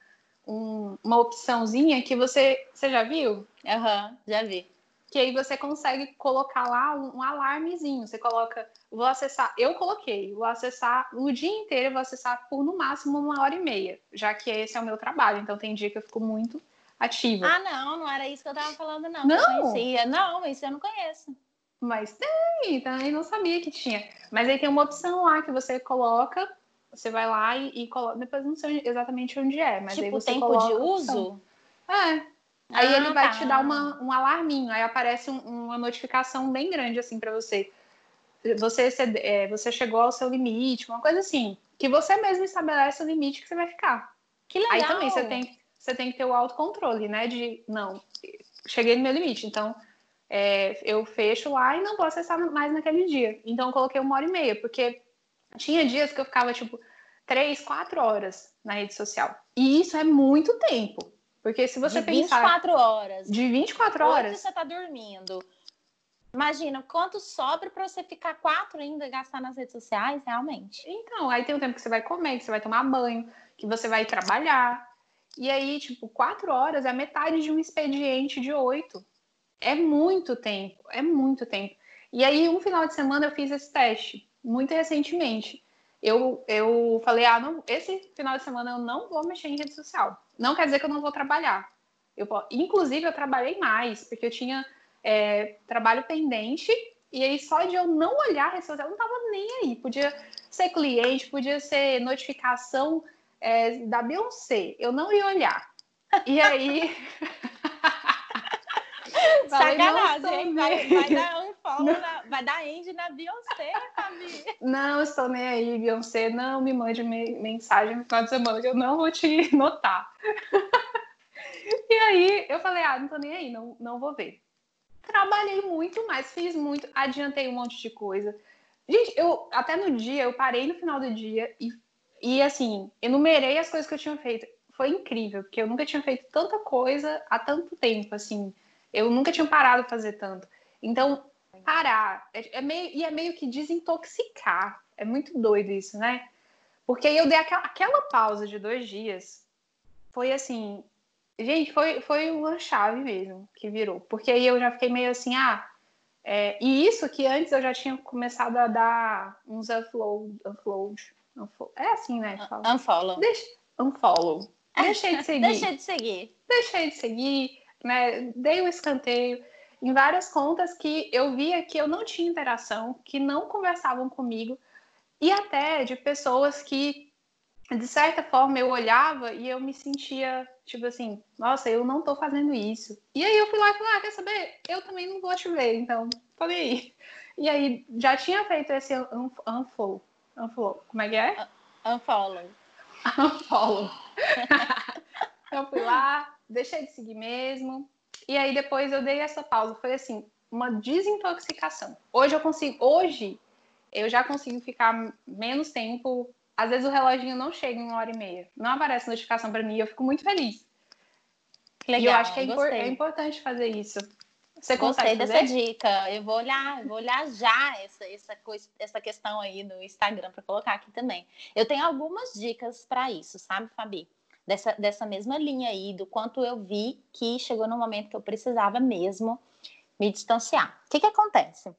um uma opçãozinha que você... Você já viu? Aham, uhum, já vi que aí você consegue colocar lá um, um, alarmezinho. Você coloca, vou acessar, eu coloquei, vou acessar o dia inteiro, vou acessar por no máximo uma hora e meia, já que esse é o meu trabalho. Então tem dia que eu fico muito ativa. Ah, não, não era isso que eu tava falando, não. Não, conhecia. não, isso eu não conheço. Mas tem, também não sabia que tinha. Mas aí tem uma opção lá que você coloca, você vai lá e, e coloca. Depois não sei exatamente onde é, mas tipo, aí você tempo coloca de uso? É, Aí ah, ele vai tá. te dar uma, um alarminho, aí aparece um, uma notificação bem grande assim para você. Você, é, você chegou ao seu limite, uma coisa assim, que você mesmo estabelece o limite que você vai ficar. Que legal. Aí também você tem, você tem que ter o autocontrole, né? De não, cheguei no meu limite, então é, eu fecho lá e não vou acessar mais naquele dia. Então eu coloquei uma hora e meia, porque tinha dias que eu ficava tipo três, quatro horas na rede social. E isso é muito tempo. Porque se você de pensar. 24 horas. De 24 horas. Onde você está dormindo? Imagina quanto sobra para você ficar quatro ainda e gastar nas redes sociais, realmente. Então, aí tem o tempo que você vai comer, que você vai tomar banho, que você vai trabalhar. E aí, tipo, quatro horas é metade de um expediente de oito. É muito tempo, é muito tempo. E aí, um final de semana eu fiz esse teste, muito recentemente eu, eu falei, ah, não, esse final de semana eu não vou mexer em rede social. Não quer dizer que eu não vou trabalhar. Eu, inclusive, eu trabalhei mais, porque eu tinha é, trabalho pendente, e aí só de eu não olhar a rede social, eu não tava nem aí. Podia ser cliente, podia ser notificação é, da Beyoncé, eu não ia olhar. E aí. Sacanagem, vai, vai dar um follow na, vai dar end na Beyoncé, Fabi. Não estou nem aí, Beyoncé. Não me mande mensagem no final de semana que eu não vou te notar. e aí eu falei, ah, não tô nem aí, não, não vou ver. Trabalhei muito mais, fiz muito, adiantei um monte de coisa. Gente, eu até no dia, eu parei no final do dia e, e assim, enumerei as coisas que eu tinha feito. Foi incrível, porque eu nunca tinha feito tanta coisa há tanto tempo, assim. Eu nunca tinha parado de fazer tanto. Então, parar é, é, meio, e é meio que desintoxicar. É muito doido isso, né? Porque aí eu dei aquela, aquela pausa de dois dias. Foi assim, gente, foi, foi uma chave mesmo que virou. Porque aí eu já fiquei meio assim, ah, é, e isso que antes eu já tinha começado a dar uns upload, upload. É assim, né? Fala. Unfollow. Deixa, unfollow. Deixei de seguir. Deixei de seguir. Deixei de seguir, né? Dei o um escanteio em várias contas que eu via que eu não tinha interação, que não conversavam comigo, e até de pessoas que, de certa forma, eu olhava e eu me sentia, tipo assim, nossa, eu não tô fazendo isso. E aí eu fui lá e falei, ah, quer saber? Eu também não vou te ver, então, falei aí. E aí, já tinha feito esse unfollow. Unfollow, como é que é? Unfollow. Unfollow. eu fui lá, deixei de seguir mesmo, e aí depois eu dei essa pausa. Foi assim, uma desintoxicação. Hoje eu consigo, hoje eu já consigo ficar menos tempo. Às vezes o reloginho não chega em uma hora e meia. Não aparece notificação para mim e eu fico muito feliz. Legal, e eu acho que é, impor é importante fazer isso. Você gostei dessa dica. Eu vou olhar, vou olhar já essa, essa, coisa, essa questão aí no Instagram para colocar aqui também. Eu tenho algumas dicas para isso, sabe, Fabi? Dessa, dessa mesma linha aí, do quanto eu vi que chegou no momento que eu precisava mesmo me distanciar. O que, que acontece?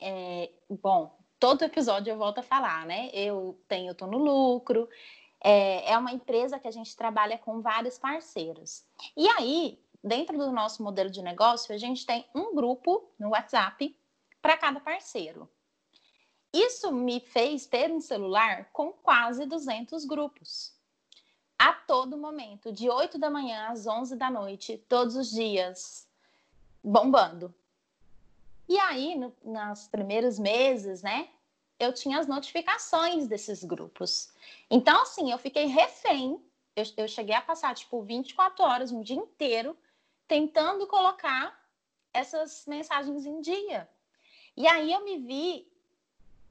É, bom, todo episódio eu volto a falar, né? Eu tenho, eu tô no lucro, é, é uma empresa que a gente trabalha com vários parceiros. E aí, dentro do nosso modelo de negócio, a gente tem um grupo no WhatsApp para cada parceiro. Isso me fez ter um celular com quase 200 grupos a todo momento, de 8 da manhã às 11 da noite, todos os dias, bombando. E aí, no, nos primeiros meses, né, eu tinha as notificações desses grupos. Então, assim, eu fiquei refém. Eu, eu cheguei a passar, tipo, 24 horas, um dia inteiro, tentando colocar essas mensagens em dia. E aí eu me vi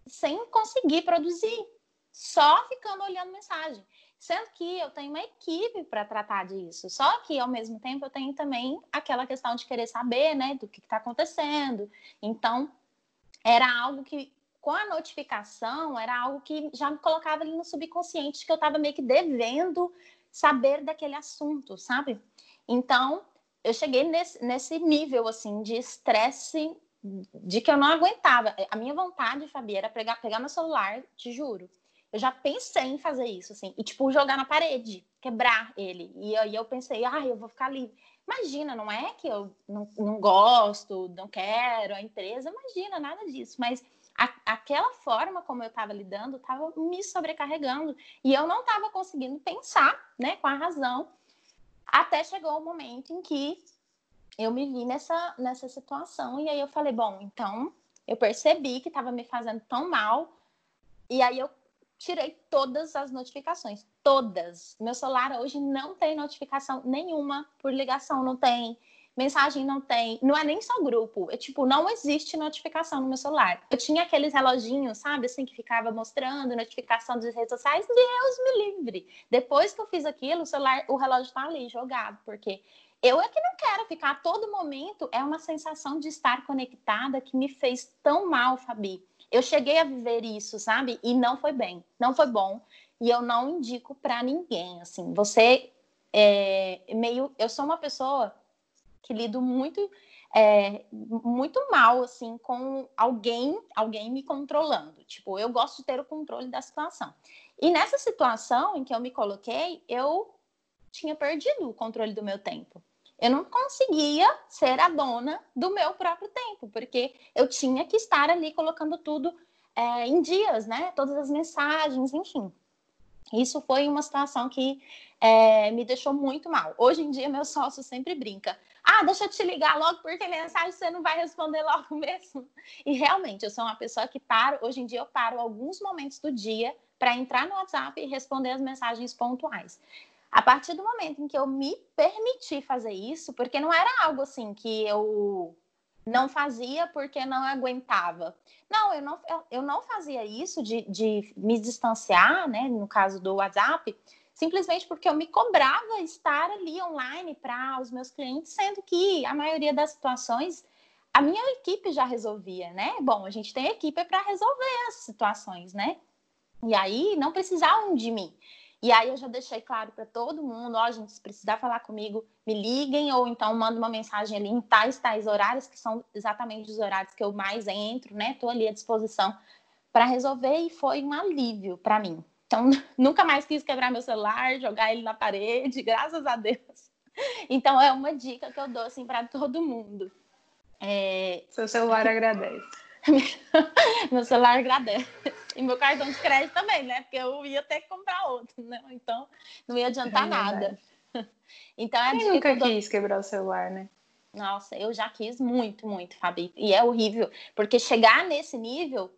sem conseguir produzir, só ficando olhando mensagem. Sendo que eu tenho uma equipe para tratar disso. Só que, ao mesmo tempo, eu tenho também aquela questão de querer saber, né, do que está acontecendo. Então, era algo que, com a notificação, era algo que já me colocava ali no subconsciente, que eu estava meio que devendo saber daquele assunto, sabe? Então, eu cheguei nesse, nesse nível, assim, de estresse, de que eu não aguentava. A minha vontade, Fabi, era pegar, pegar meu celular, te juro eu já pensei em fazer isso, assim, e tipo, jogar na parede, quebrar ele. E aí eu pensei, ah, eu vou ficar livre. Imagina, não é que eu não, não gosto, não quero a empresa, imagina, nada disso. Mas a, aquela forma como eu estava lidando estava me sobrecarregando. E eu não estava conseguindo pensar, né, com a razão. Até chegou o momento em que eu me vi nessa, nessa situação. E aí eu falei, bom, então eu percebi que estava me fazendo tão mal. E aí eu tirei todas as notificações, todas. Meu celular hoje não tem notificação nenhuma por ligação, não tem. Mensagem não tem, não é nem só grupo, é tipo, não existe notificação no meu celular. Eu tinha aqueles reloginhos, sabe, assim, que ficava mostrando notificação das redes sociais, Deus me livre. Depois que eu fiz aquilo, o celular, o relógio tá ali jogado, porque eu é que não quero ficar a todo momento, é uma sensação de estar conectada que me fez tão mal, Fabi eu cheguei a viver isso, sabe? E não foi bem, não foi bom. E eu não indico para ninguém, assim. Você é meio. Eu sou uma pessoa que lido muito, é, muito mal, assim, com alguém, alguém me controlando. Tipo, eu gosto de ter o controle da situação. E nessa situação em que eu me coloquei, eu tinha perdido o controle do meu tempo eu não conseguia ser a dona do meu próprio tempo, porque eu tinha que estar ali colocando tudo é, em dias, né? Todas as mensagens, enfim. Isso foi uma situação que é, me deixou muito mal. Hoje em dia, meu sócio sempre brinca. Ah, deixa eu te ligar logo, porque mensagem você não vai responder logo mesmo. E realmente, eu sou uma pessoa que paro, hoje em dia eu paro alguns momentos do dia para entrar no WhatsApp e responder as mensagens pontuais. A partir do momento em que eu me permiti fazer isso, porque não era algo assim que eu não fazia porque não aguentava. Não, eu não, eu não fazia isso de, de me distanciar, né? No caso do WhatsApp, simplesmente porque eu me cobrava estar ali online para os meus clientes, sendo que a maioria das situações a minha equipe já resolvia, né? Bom, a gente tem equipe para resolver as situações, né? E aí não precisavam de mim. E aí eu já deixei claro para todo mundo, ó, gente, se precisar falar comigo, me liguem ou então manda uma mensagem ali em tais tais horários que são exatamente os horários que eu mais entro, né? Tô ali à disposição para resolver e foi um alívio para mim. Então, nunca mais quis quebrar meu celular, jogar ele na parede, graças a Deus. Então, é uma dica que eu dou assim para todo mundo. É... Seu celular agradece. meu celular agradece. E meu cartão de crédito também, né? Porque eu ia ter que comprar outro, né? Então, não ia adiantar é nada. Então, é Quem nunca dou... quis quebrar o celular, né? Nossa, eu já quis muito, muito, Fabi. E é horrível, porque chegar nesse nível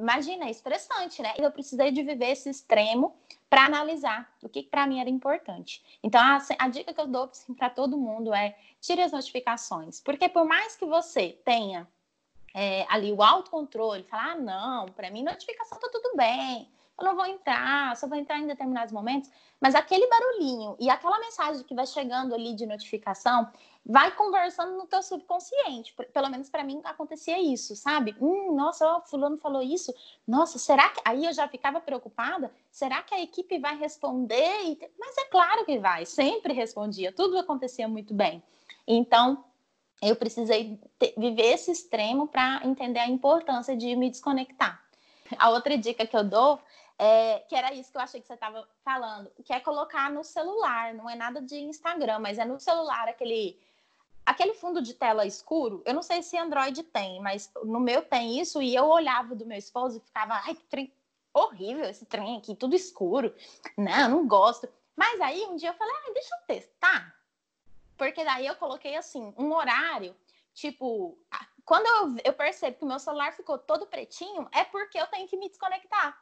imagina, é estressante, né? Eu precisei de viver esse extremo para analisar o que, que para mim era importante. Então, a, a dica que eu dou assim, para todo mundo é tire as notificações, porque por mais que você tenha é, ali o autocontrole, falar, ah, não, para mim notificação tá tudo bem, eu não vou entrar, só vou entrar em determinados momentos, mas aquele barulhinho e aquela mensagem que vai chegando ali de notificação vai conversando no teu subconsciente. Pelo menos para mim acontecia isso, sabe? Hum, nossa, ó, fulano falou isso. Nossa, será que aí eu já ficava preocupada? Será que a equipe vai responder? Mas é claro que vai, sempre respondia, tudo acontecia muito bem. Então, eu precisei ter, viver esse extremo para entender a importância de me desconectar. A outra dica que eu dou é, que era isso que eu achei que você estava falando, que é colocar no celular, não é nada de Instagram, mas é no celular aquele aquele fundo de tela escuro. Eu não sei se Android tem, mas no meu tem isso e eu olhava do meu esposo e ficava, ai, que trem horrível esse trem aqui, tudo escuro. Não, não gosto. Mas aí um dia eu falei, ah, deixa eu testar. Porque daí eu coloquei assim, um horário, tipo, quando eu, eu percebo que o meu celular ficou todo pretinho, é porque eu tenho que me desconectar.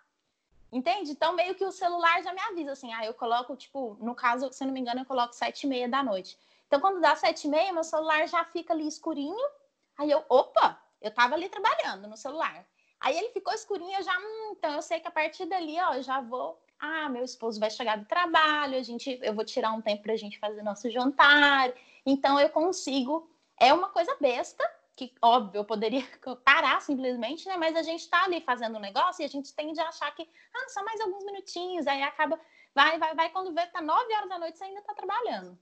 Entende? Então, meio que o celular já me avisa, assim, ah, eu coloco, tipo, no caso, se não me engano, eu coloco sete e meia da noite. Então, quando dá sete e meia, meu celular já fica ali escurinho. Aí eu, opa, eu tava ali trabalhando no celular. Aí ele ficou escurinho, eu já, hum, então eu sei que a partir dali, ó, eu já vou. Ah, meu esposo vai chegar do trabalho, a gente, eu vou tirar um tempo pra gente fazer nosso jantar. Então eu consigo. É uma coisa besta, que, óbvio, eu poderia parar simplesmente, né? Mas a gente está ali fazendo um negócio e a gente tende a achar que, ah, só mais alguns minutinhos, aí acaba, vai, vai, vai, quando vê, tá nove horas da noite, você ainda está trabalhando.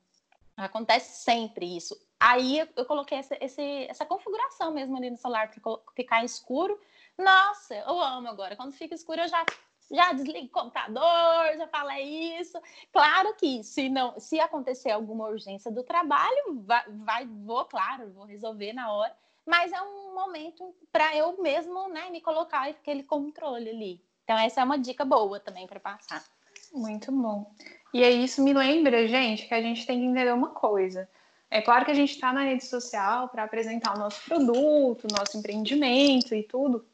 Acontece sempre isso. Aí eu, coloquei essa, essa configuração mesmo ali no celular para ficar escuro. Nossa, eu amo agora. Quando fica escuro, eu já já desligo o computador, já falei isso. Claro que se não, se acontecer alguma urgência do trabalho, vai, vai vou, claro, vou resolver na hora mas é um momento para eu mesmo né, me colocar aquele controle ali. Então, essa é uma dica boa também para passar. Muito bom. E aí, isso me lembra, gente, que a gente tem que entender uma coisa. É claro que a gente está na rede social para apresentar o nosso produto, o nosso empreendimento e tudo.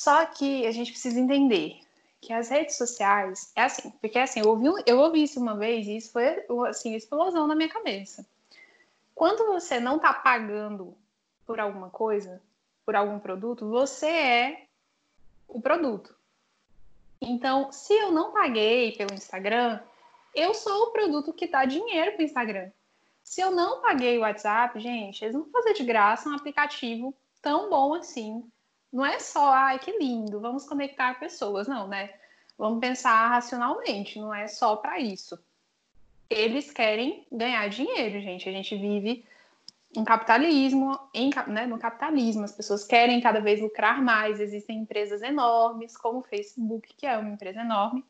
Só que a gente precisa entender que as redes sociais é assim, porque assim, eu ouvi, eu ouvi isso uma vez e isso foi assim, explosão na minha cabeça. Quando você não está pagando por alguma coisa, por algum produto, você é o produto. Então, se eu não paguei pelo Instagram, eu sou o produto que dá dinheiro para o Instagram. Se eu não paguei o WhatsApp, gente, eles vão fazer de graça um aplicativo tão bom assim. Não é só, ai, que lindo, vamos conectar pessoas, não, né? Vamos pensar racionalmente, não é só para isso. Eles querem ganhar dinheiro, gente. A gente vive um capitalismo, em, né, no capitalismo, as pessoas querem cada vez lucrar mais, existem empresas enormes, como o Facebook, que é uma empresa enorme,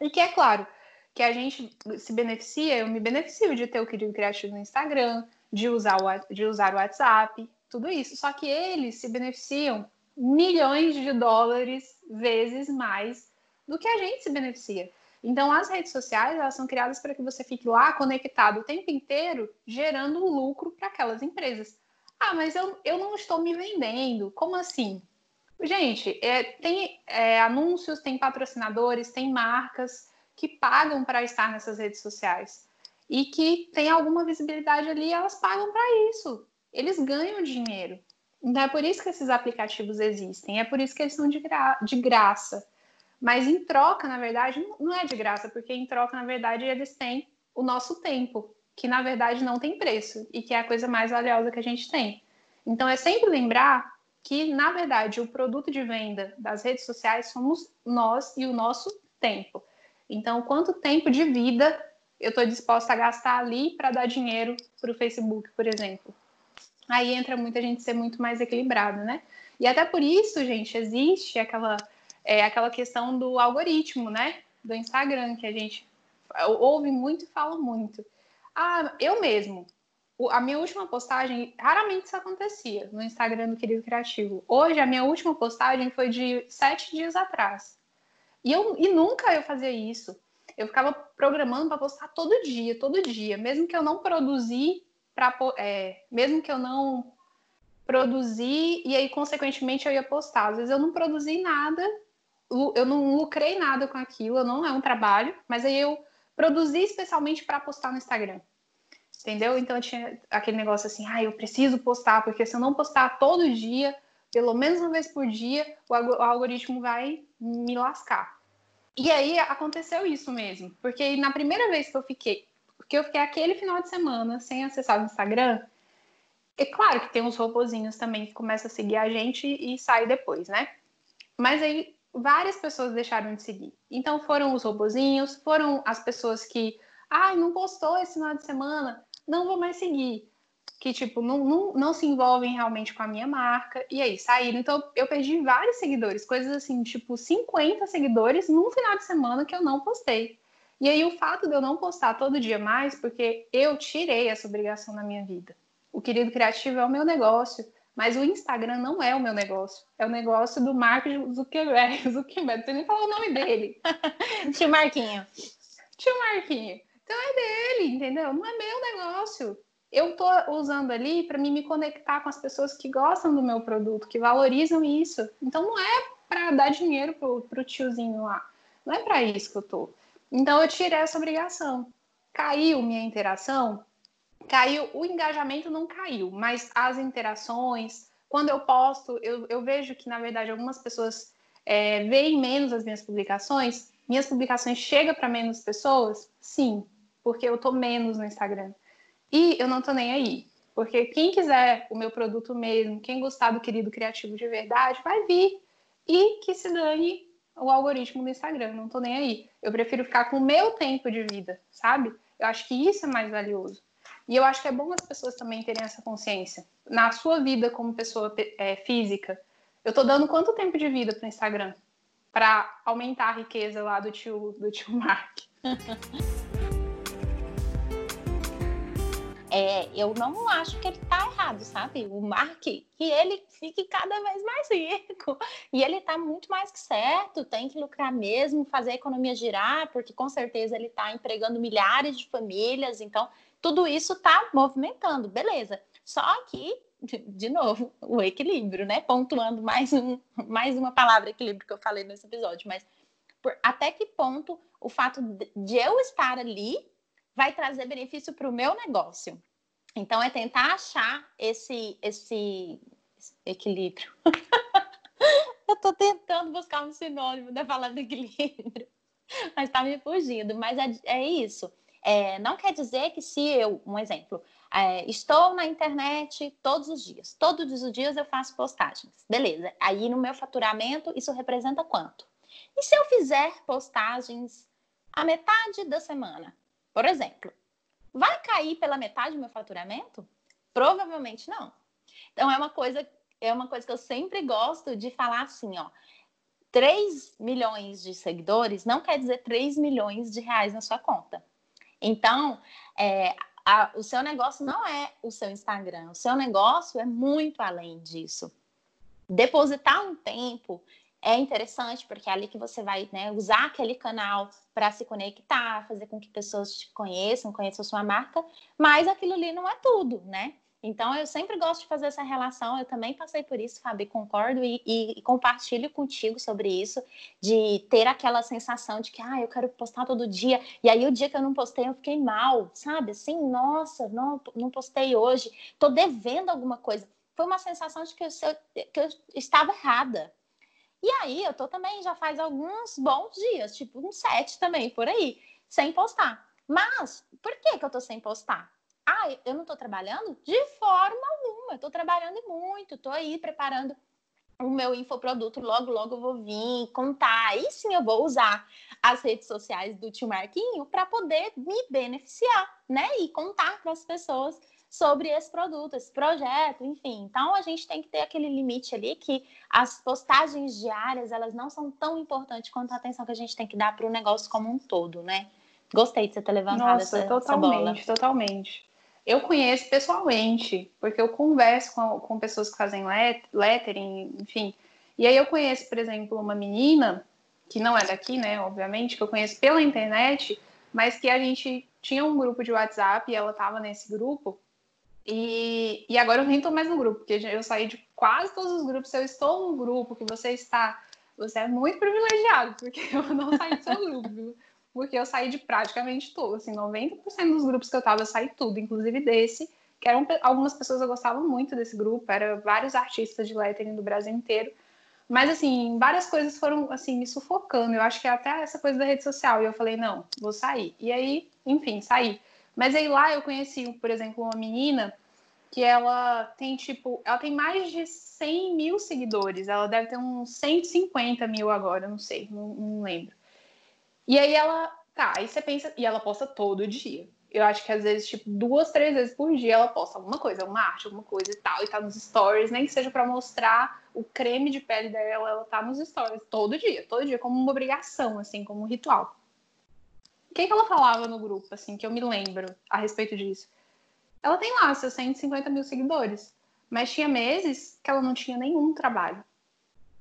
e que é claro que a gente se beneficia, eu me beneficio de ter o querido criativo no Instagram, de usar o, de usar o WhatsApp, tudo isso, só que eles se beneficiam milhões de dólares vezes mais do que a gente se beneficia. Então, as redes sociais, elas são criadas para que você fique lá conectado o tempo inteiro, gerando lucro para aquelas empresas. Ah, mas eu, eu não estou me vendendo. Como assim? Gente, é, tem é, anúncios, tem patrocinadores, tem marcas que pagam para estar nessas redes sociais e que tem alguma visibilidade ali, elas pagam para isso. Eles ganham dinheiro. Então é por isso que esses aplicativos existem, é por isso que eles são de, gra de graça. Mas em troca, na verdade, não é de graça, porque em troca, na verdade, eles têm o nosso tempo, que na verdade não tem preço e que é a coisa mais valiosa que a gente tem. Então é sempre lembrar que, na verdade, o produto de venda das redes sociais somos nós e o nosso tempo. Então, quanto tempo de vida eu estou disposta a gastar ali para dar dinheiro para o Facebook, por exemplo? Aí entra muita gente ser muito mais equilibrada, né? E até por isso, gente, existe aquela, é, aquela questão do algoritmo, né? Do Instagram, que a gente ouve muito e fala muito. Ah, eu mesmo, a minha última postagem, raramente isso acontecia no Instagram do Querido Criativo. Hoje, a minha última postagem foi de sete dias atrás. E, eu, e nunca eu fazia isso. Eu ficava programando para postar todo dia, todo dia. Mesmo que eu não produzi, pra, é, mesmo que eu não produzi, e aí, consequentemente, eu ia postar. Às vezes eu não produzi nada, eu não lucrei nada com aquilo, não é um trabalho, mas aí eu produzi especialmente para postar no Instagram entendeu? Então tinha aquele negócio assim, ah, eu preciso postar, porque se eu não postar todo dia, pelo menos uma vez por dia, o, algoritmo vai me lascar. E aí aconteceu isso mesmo, porque na primeira vez que eu fiquei, porque eu fiquei aquele final de semana sem acessar o Instagram, é claro que tem uns robozinhos também que começam a seguir a gente e saem depois, né? Mas aí várias pessoas deixaram de seguir. Então foram os robozinhos, foram as pessoas que, ai, ah, não postou esse final de semana não vou mais seguir. Que, tipo, não, não, não se envolvem realmente com a minha marca. E aí, saíram. Então, eu perdi vários seguidores, coisas assim, tipo, 50 seguidores num final de semana que eu não postei. E aí, o fato de eu não postar todo dia mais, porque eu tirei essa obrigação na minha vida. O querido criativo é o meu negócio, mas o Instagram não é o meu negócio. É o negócio do Mark Zuckerberg. Zuckerberg, não sei nem falar o nome dele. Tio Marquinho. Tio Marquinho. Então é dele, entendeu? Não é meu negócio. Eu tô usando ali para mim me conectar com as pessoas que gostam do meu produto, que valorizam isso. Então não é para dar dinheiro pro, pro tiozinho lá. Não é para isso que eu tô. Então eu tirei essa obrigação. Caiu minha interação, caiu, o engajamento não caiu, mas as interações, quando eu posto, eu, eu vejo que, na verdade, algumas pessoas é, veem menos as minhas publicações. Minhas publicações chegam para menos pessoas? Sim, porque eu tô menos no Instagram. E eu não tô nem aí. Porque quem quiser o meu produto mesmo, quem gostar do querido criativo de verdade, vai vir. E que se dane o algoritmo do Instagram, não tô nem aí. Eu prefiro ficar com o meu tempo de vida, sabe? Eu acho que isso é mais valioso. E eu acho que é bom as pessoas também terem essa consciência. Na sua vida como pessoa é, física, eu tô dando quanto tempo de vida para o Instagram? Para aumentar a riqueza lá do tio, do tio Mark. é, eu não acho que ele tá errado, sabe? O Mark, que ele fique cada vez mais rico. E ele tá muito mais que certo, tem que lucrar mesmo, fazer a economia girar, porque com certeza ele tá empregando milhares de famílias, então tudo isso tá movimentando, beleza. Só que, de novo, o equilíbrio, né? Pontuando mais, um, mais uma palavra equilíbrio que eu falei nesse episódio, mas por, até que ponto o fato de eu estar ali vai trazer benefício para o meu negócio. Então, é tentar achar esse, esse equilíbrio. eu estou tentando buscar um sinônimo da palavra equilíbrio, mas está me fugindo. Mas é, é isso. É, não quer dizer que se eu, um exemplo, é, estou na internet todos os dias, todos os dias eu faço postagens, beleza. Aí no meu faturamento, isso representa quanto? E se eu fizer postagens a metade da semana? Por exemplo, vai cair pela metade do meu faturamento? Provavelmente não. Então é uma coisa, é uma coisa que eu sempre gosto de falar assim, ó. 3 milhões de seguidores não quer dizer 3 milhões de reais na sua conta. Então, é, a, o seu negócio não é o seu Instagram, o seu negócio é muito além disso. Depositar um tempo é interessante porque é ali que você vai né, usar aquele canal para se conectar, fazer com que pessoas te conheçam, conheçam sua marca, mas aquilo ali não é tudo, né? Então, eu sempre gosto de fazer essa relação. Eu também passei por isso, Fabi, concordo e, e, e, compartilho contigo sobre isso, de ter aquela sensação de que, ah, eu quero postar todo dia. E aí, o dia que eu não postei, eu fiquei mal, sabe? Assim, nossa, não, não postei hoje, tô devendo alguma coisa. Foi uma sensação de que eu, que eu estava errada. E aí, eu tô também, já faz alguns bons dias, tipo uns sete também, por aí, sem postar. Mas, por que, que eu tô sem postar? Ah, eu não estou trabalhando? De forma alguma, eu estou trabalhando muito, estou aí preparando o meu infoproduto, logo, logo eu vou vir contar. Aí sim eu vou usar as redes sociais do tio Marquinho para poder me beneficiar, né? E contar para as pessoas sobre esse produto, esse projeto, enfim. Então a gente tem que ter aquele limite ali que as postagens diárias elas não são tão importantes quanto a atenção que a gente tem que dar para o negócio como um todo, né? Gostei de você ter levantado Nossa, essa, totalmente, essa bola. Totalmente. Eu conheço pessoalmente, porque eu converso com, com pessoas que fazem let, lettering, enfim. E aí eu conheço, por exemplo, uma menina, que não é daqui, né, obviamente, que eu conheço pela internet, mas que a gente tinha um grupo de WhatsApp e ela estava nesse grupo. E, e agora eu nem estou mais no grupo, porque eu saí de quase todos os grupos. Se eu estou no grupo que você está, você é muito privilegiado, porque eu não saí do seu grupo porque eu saí de praticamente tudo, assim, 90% dos grupos que eu tava, eu saí tudo, inclusive desse, que eram algumas pessoas eu gostava muito desse grupo, era vários artistas de lettering do Brasil inteiro, mas assim, várias coisas foram assim me sufocando. Eu acho que é até essa coisa da rede social, e eu falei, não, vou sair. E aí, enfim, saí. Mas aí lá eu conheci, por exemplo, uma menina que ela tem tipo, ela tem mais de 100 mil seguidores, ela deve ter uns 150 mil agora, não sei, não, não lembro. E aí ela, tá, aí você pensa, e ela posta todo dia. Eu acho que às vezes, tipo, duas, três vezes por dia ela posta alguma coisa, uma arte, alguma coisa e tal, e tá nos stories, nem que seja para mostrar o creme de pele dela, ela tá nos stories todo dia, todo dia, como uma obrigação, assim, como um ritual. O que, que ela falava no grupo, assim, que eu me lembro a respeito disso? Ela tem lá seus 150 mil seguidores, mas tinha meses que ela não tinha nenhum trabalho.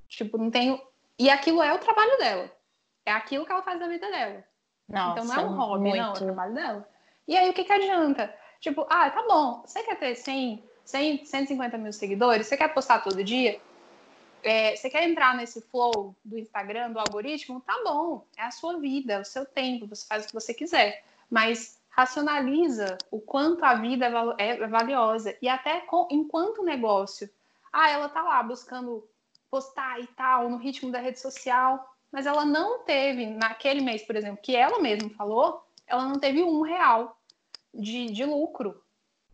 Tipo, não tenho. E aquilo é o trabalho dela. É aquilo que ela faz da vida dela. Nossa, então não é um hobby, muito. não, é o trabalho dela. E aí o que, que adianta? Tipo, ah, tá bom, você quer ter 100, 100 150 mil seguidores, você quer postar todo dia? É, você quer entrar nesse flow do Instagram, do algoritmo? Tá bom, é a sua vida, é o seu tempo, você faz o que você quiser. Mas racionaliza o quanto a vida é, é valiosa. E até com, enquanto negócio. Ah, ela tá lá buscando postar e tal, no ritmo da rede social mas ela não teve, naquele mês, por exemplo, que ela mesma falou, ela não teve um real de, de lucro,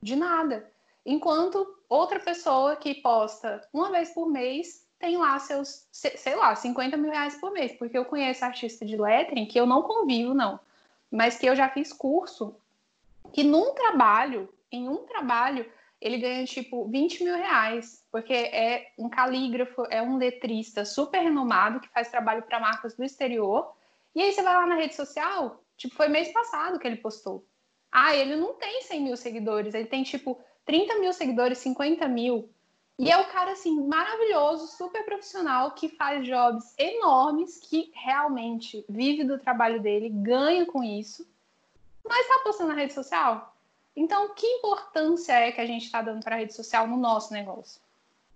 de nada. Enquanto outra pessoa que posta uma vez por mês tem lá seus, sei lá, 50 mil reais por mês, porque eu conheço artista de lettering que eu não convivo, não, mas que eu já fiz curso, que num trabalho, em um trabalho, ele ganha tipo 20 mil reais, porque é um calígrafo, é um letrista super renomado que faz trabalho para marcas do exterior. E aí você vai lá na rede social, tipo, foi mês passado que ele postou. Ah, ele não tem 100 mil seguidores, ele tem tipo 30 mil seguidores, 50 mil. E é o cara, assim, maravilhoso, super profissional, que faz jobs enormes, que realmente vive do trabalho dele, ganha com isso, mas tá postando na rede social? Então, que importância é que a gente está dando para a rede social no nosso negócio?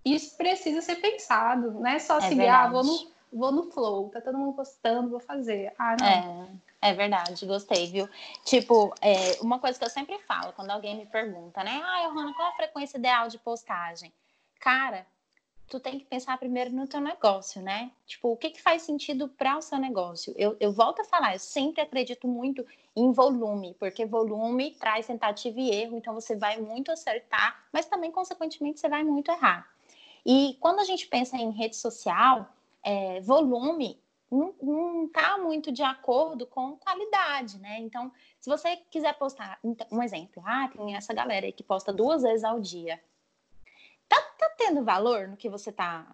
Isso precisa ser pensado, não é só é seguir, ah, vou no, vou no flow, tá todo mundo postando, vou fazer. Ah, não. É, é verdade, gostei, viu? Tipo, é, uma coisa que eu sempre falo, quando alguém me pergunta, né? Ah, Rona, qual a frequência ideal de postagem? Cara, tu tem que pensar primeiro no teu negócio, né? Tipo, o que, que faz sentido para o seu negócio? Eu, eu volto a falar, eu sempre acredito muito em volume, porque volume traz tentativa e erro, então você vai muito acertar, mas também, consequentemente, você vai muito errar. E quando a gente pensa em rede social, é, volume não está muito de acordo com qualidade, né? Então, se você quiser postar, então, um exemplo, ah, tem essa galera aí que posta duas vezes ao dia. Tá, tá tendo valor no que você está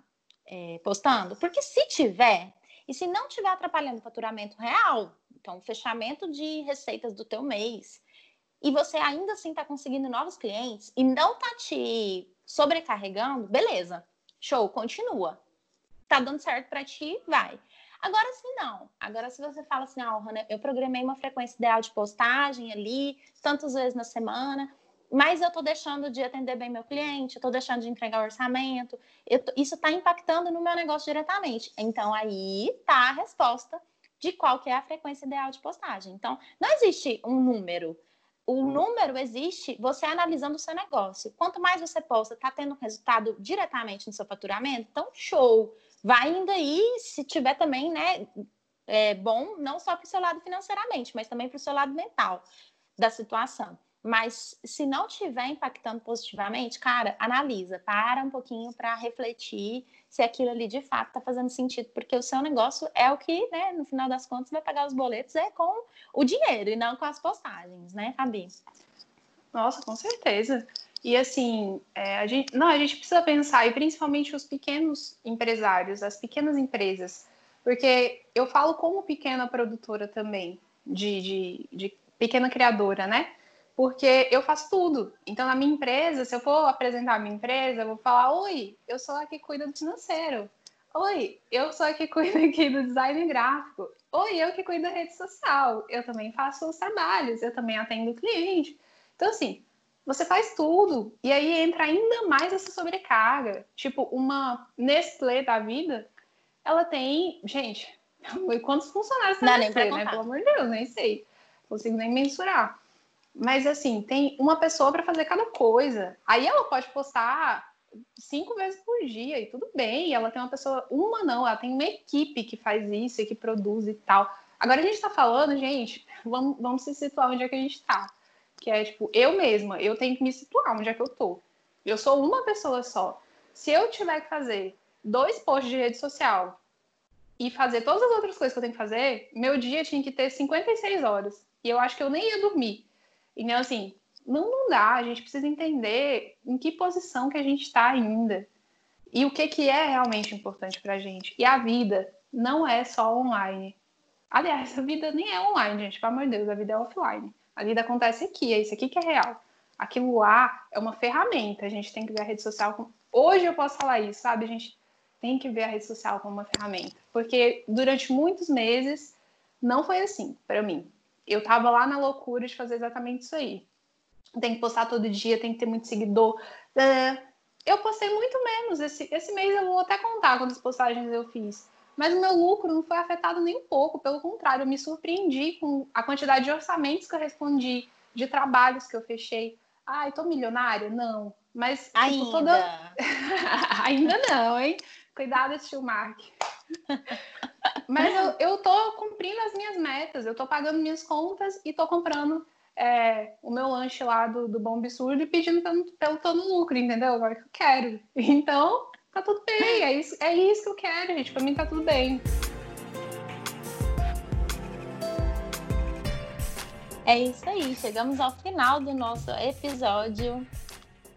é, postando? Porque se tiver, e se não tiver atrapalhando o faturamento real, então fechamento de receitas do teu mês, e você ainda assim está conseguindo novos clientes e não tá te sobrecarregando, beleza, show, continua. tá dando certo para ti, vai. Agora sim, não. Agora, se você fala assim, ah, Rana, eu programei uma frequência ideal de postagem ali, tantas vezes na semana, mas eu estou deixando de atender bem meu cliente, estou deixando de entregar o orçamento, tô, isso está impactando no meu negócio diretamente. Então, aí está a resposta de qual que é a frequência ideal de postagem. Então, não existe um número. O número existe você analisando o seu negócio. Quanto mais você posta, está tendo resultado diretamente no seu faturamento, então show. Vai indo aí, se tiver também, né, é bom, não só para o seu lado financeiramente, mas também para o seu lado mental da situação. Mas se não estiver impactando positivamente, cara, analisa, para um pouquinho para refletir se aquilo ali de fato está fazendo sentido, porque o seu negócio é o que, né, no final das contas, vai pagar os boletos é com o dinheiro e não com as postagens, né, Fabi? Nossa, com certeza. E assim, é, a gente, não, a gente precisa pensar, e principalmente os pequenos empresários, as pequenas empresas, porque eu falo como pequena produtora também, de, de, de pequena criadora, né? Porque eu faço tudo. Então, na minha empresa, se eu for apresentar a minha empresa, eu vou falar: Oi, eu sou a que cuida do financeiro. Oi, eu sou a que cuida aqui do design gráfico. Oi, eu que cuido da rede social. Eu também faço os trabalhos, eu também atendo o cliente. Então, assim, você faz tudo. E aí entra ainda mais essa sobrecarga. Tipo, uma Nestlé da vida, ela tem. Gente, quantos funcionários tem Nestlé, né? Pelo amor de Deus, nem sei. Não consigo nem mensurar. Mas assim, tem uma pessoa para fazer cada coisa. Aí ela pode postar cinco vezes por dia e tudo bem. Ela tem uma pessoa, uma não, ela tem uma equipe que faz isso e que produz e tal. Agora a gente está falando, gente, vamos, vamos se situar onde é que a gente está. Que é tipo, eu mesma, eu tenho que me situar onde é que eu tô. Eu sou uma pessoa só. Se eu tiver que fazer dois posts de rede social e fazer todas as outras coisas que eu tenho que fazer, meu dia tinha que ter 56 horas. E eu acho que eu nem ia dormir. Então, assim, não, não dá, a gente precisa entender em que posição que a gente está ainda e o que, que é realmente importante para a gente. E a vida não é só online. Aliás, a vida nem é online, gente, pelo amor de Deus, a vida é offline. A vida acontece aqui, é isso aqui que é real. Aquilo lá é uma ferramenta, a gente tem que ver a rede social como... Hoje eu posso falar isso, sabe? A gente tem que ver a rede social como uma ferramenta. Porque durante muitos meses não foi assim para mim eu tava lá na loucura de fazer exatamente isso aí. Tem que postar todo dia, tem que ter muito seguidor. É, eu postei muito menos. Esse, esse mês eu vou até contar quantas postagens eu fiz. Mas o meu lucro não foi afetado nem um pouco, pelo contrário, eu me surpreendi com a quantidade de orçamentos que eu respondi, de trabalhos que eu fechei. Ai, tô milionária? Não. Mas tipo, ainda, tipo, toda... ainda não, hein? Cuidado, tio Mark. Mas eu, eu tô cumprindo as minhas metas, eu tô pagando minhas contas e tô comprando é, o meu lanche lá do, do Bom Absurdo e pedindo pelo, pelo todo lucro, entendeu? Agora que eu quero. Então, tá tudo bem, é isso, é isso que eu quero, gente. Pra mim tá tudo bem. É isso aí, chegamos ao final do nosso episódio,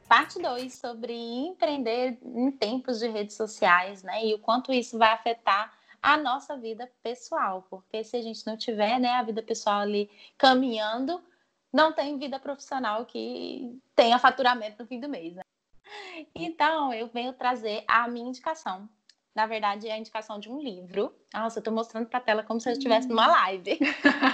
parte 2, sobre empreender em tempos de redes sociais, né? E o quanto isso vai afetar a nossa vida pessoal, porque se a gente não tiver né, a vida pessoal ali caminhando, não tem vida profissional que tenha faturamento no fim do mês. Né? Então, eu venho trazer a minha indicação. Na verdade, é a indicação de um livro. Nossa, eu estou mostrando para a tela como se eu estivesse numa live.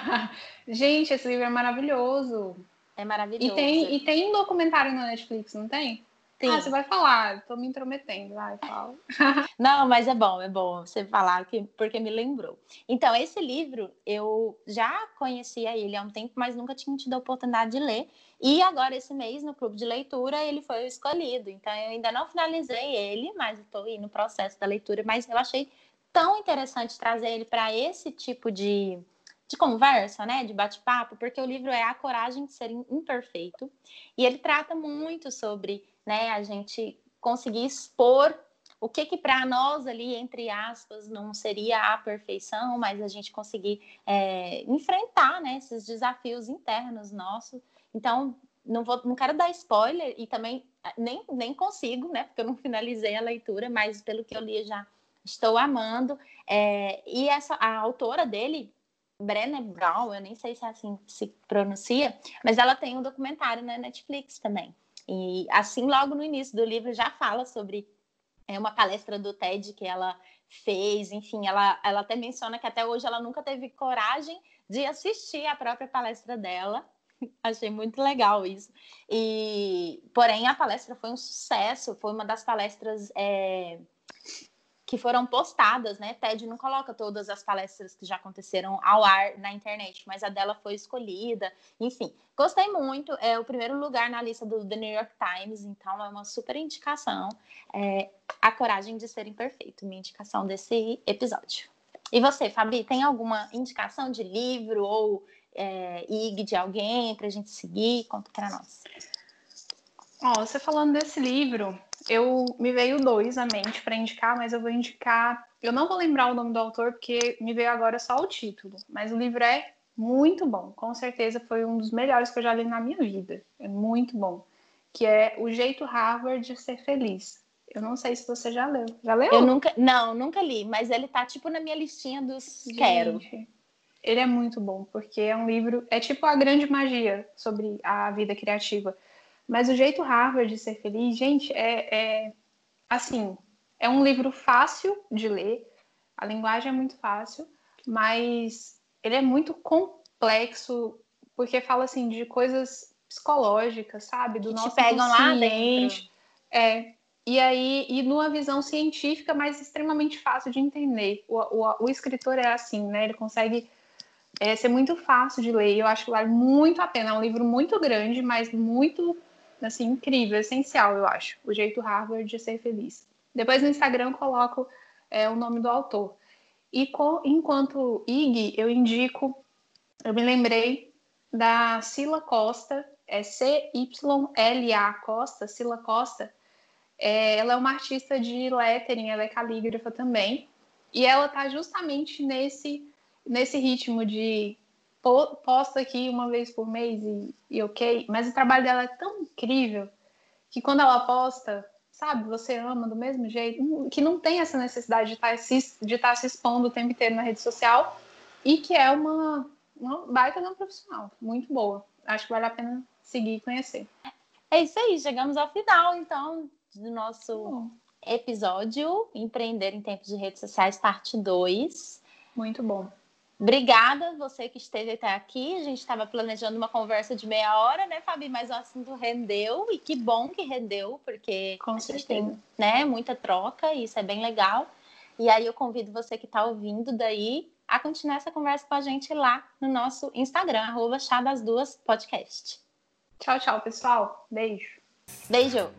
gente, esse livro é maravilhoso. É maravilhoso. E tem, e tem um documentário na Netflix, não tem? Sim. Ah, você vai falar, tô me intrometendo, vai, fala. Não, mas é bom, é bom você falar que, porque me lembrou. Então, esse livro, eu já conhecia ele há um tempo, mas nunca tinha tido a oportunidade de ler. E agora, esse mês, no clube de leitura, ele foi escolhido. Então, eu ainda não finalizei ele, mas estou no processo da leitura. Mas eu achei tão interessante trazer ele para esse tipo de, de conversa, né, de bate-papo, porque o livro é A Coragem de Ser Imperfeito. E ele trata muito sobre né? A gente conseguir expor o que que para nós ali entre aspas não seria a perfeição, mas a gente conseguir é, enfrentar, né? Esses desafios internos nossos. Então não vou, não quero dar spoiler e também nem, nem consigo, né? Porque eu não finalizei a leitura, mas pelo que eu li já estou amando. É, e essa a autora dele Brené Brown, eu nem sei se é assim se pronuncia, mas ela tem um documentário na Netflix também. E assim, logo no início do livro, já fala sobre é uma palestra do TED que ela fez, enfim, ela, ela até menciona que até hoje ela nunca teve coragem de assistir a própria palestra dela. Achei muito legal isso. E, porém, a palestra foi um sucesso, foi uma das palestras é, que foram postadas, né? TED não coloca todas as palestras que já aconteceram ao ar na internet, mas a dela foi escolhida. Enfim, gostei muito. É o primeiro lugar na lista do The New York Times, então é uma super indicação. É, a coragem de ser imperfeito, minha indicação desse episódio. E você, Fabi, tem alguma indicação de livro ou é, IG de alguém para a gente seguir? Conta para nós. Ó, você falando desse livro, eu me veio dois à mente para indicar, mas eu vou indicar. Eu não vou lembrar o nome do autor porque me veio agora só o título, mas o livro é muito bom. Com certeza foi um dos melhores que eu já li na minha vida. É muito bom. Que é O Jeito Harvard de Ser Feliz. Eu não sei se você já leu. Já leu? Eu nunca, não, nunca li, mas ele tá tipo na minha listinha dos Gente, quero. Ele é muito bom, porque é um livro, é tipo a grande magia sobre a vida criativa. Mas o jeito Harvard de ser feliz, gente, é, é assim, é um livro fácil de ler, a linguagem é muito fácil, mas ele é muito complexo, porque fala assim de coisas psicológicas, sabe? Do que nosso pegam lá dentro. É, e aí, e numa visão científica, mas extremamente fácil de entender. O, o, o escritor é assim, né? Ele consegue é, ser muito fácil de ler. Eu acho que vale muito a pena. É um livro muito grande, mas muito assim, incrível, essencial, eu acho. O jeito Harvard de ser feliz. Depois no Instagram eu coloco é, o nome do autor. E com, enquanto IG, eu indico, eu me lembrei da Sila Costa, é C-Y-L-A Costa, Sila Costa. É, ela é uma artista de lettering, ela é calígrafa também. E ela está justamente nesse, nesse ritmo de posta aqui uma vez por mês e, e ok, mas o trabalho dela é tão incrível que quando ela posta, sabe, você ama do mesmo jeito, que não tem essa necessidade de estar tá se, de estar tá se expondo o tempo inteiro na rede social e que é uma, uma baita não profissional, muito boa. Acho que vale a pena seguir e conhecer. É isso aí, chegamos ao final, então, do nosso episódio Empreender em Tempos de Redes Sociais, parte 2. Muito bom. Obrigada você que esteve até aqui. A gente estava planejando uma conversa de meia hora, né, Fabi? Mas o assunto rendeu e que bom que rendeu, porque Com a gente tem né, muita troca e isso é bem legal. E aí eu convido você que está ouvindo daí a continuar essa conversa com a gente lá no nosso Instagram, arroba Chá das Duas Podcast. Tchau, tchau, pessoal. Beijo. Beijo.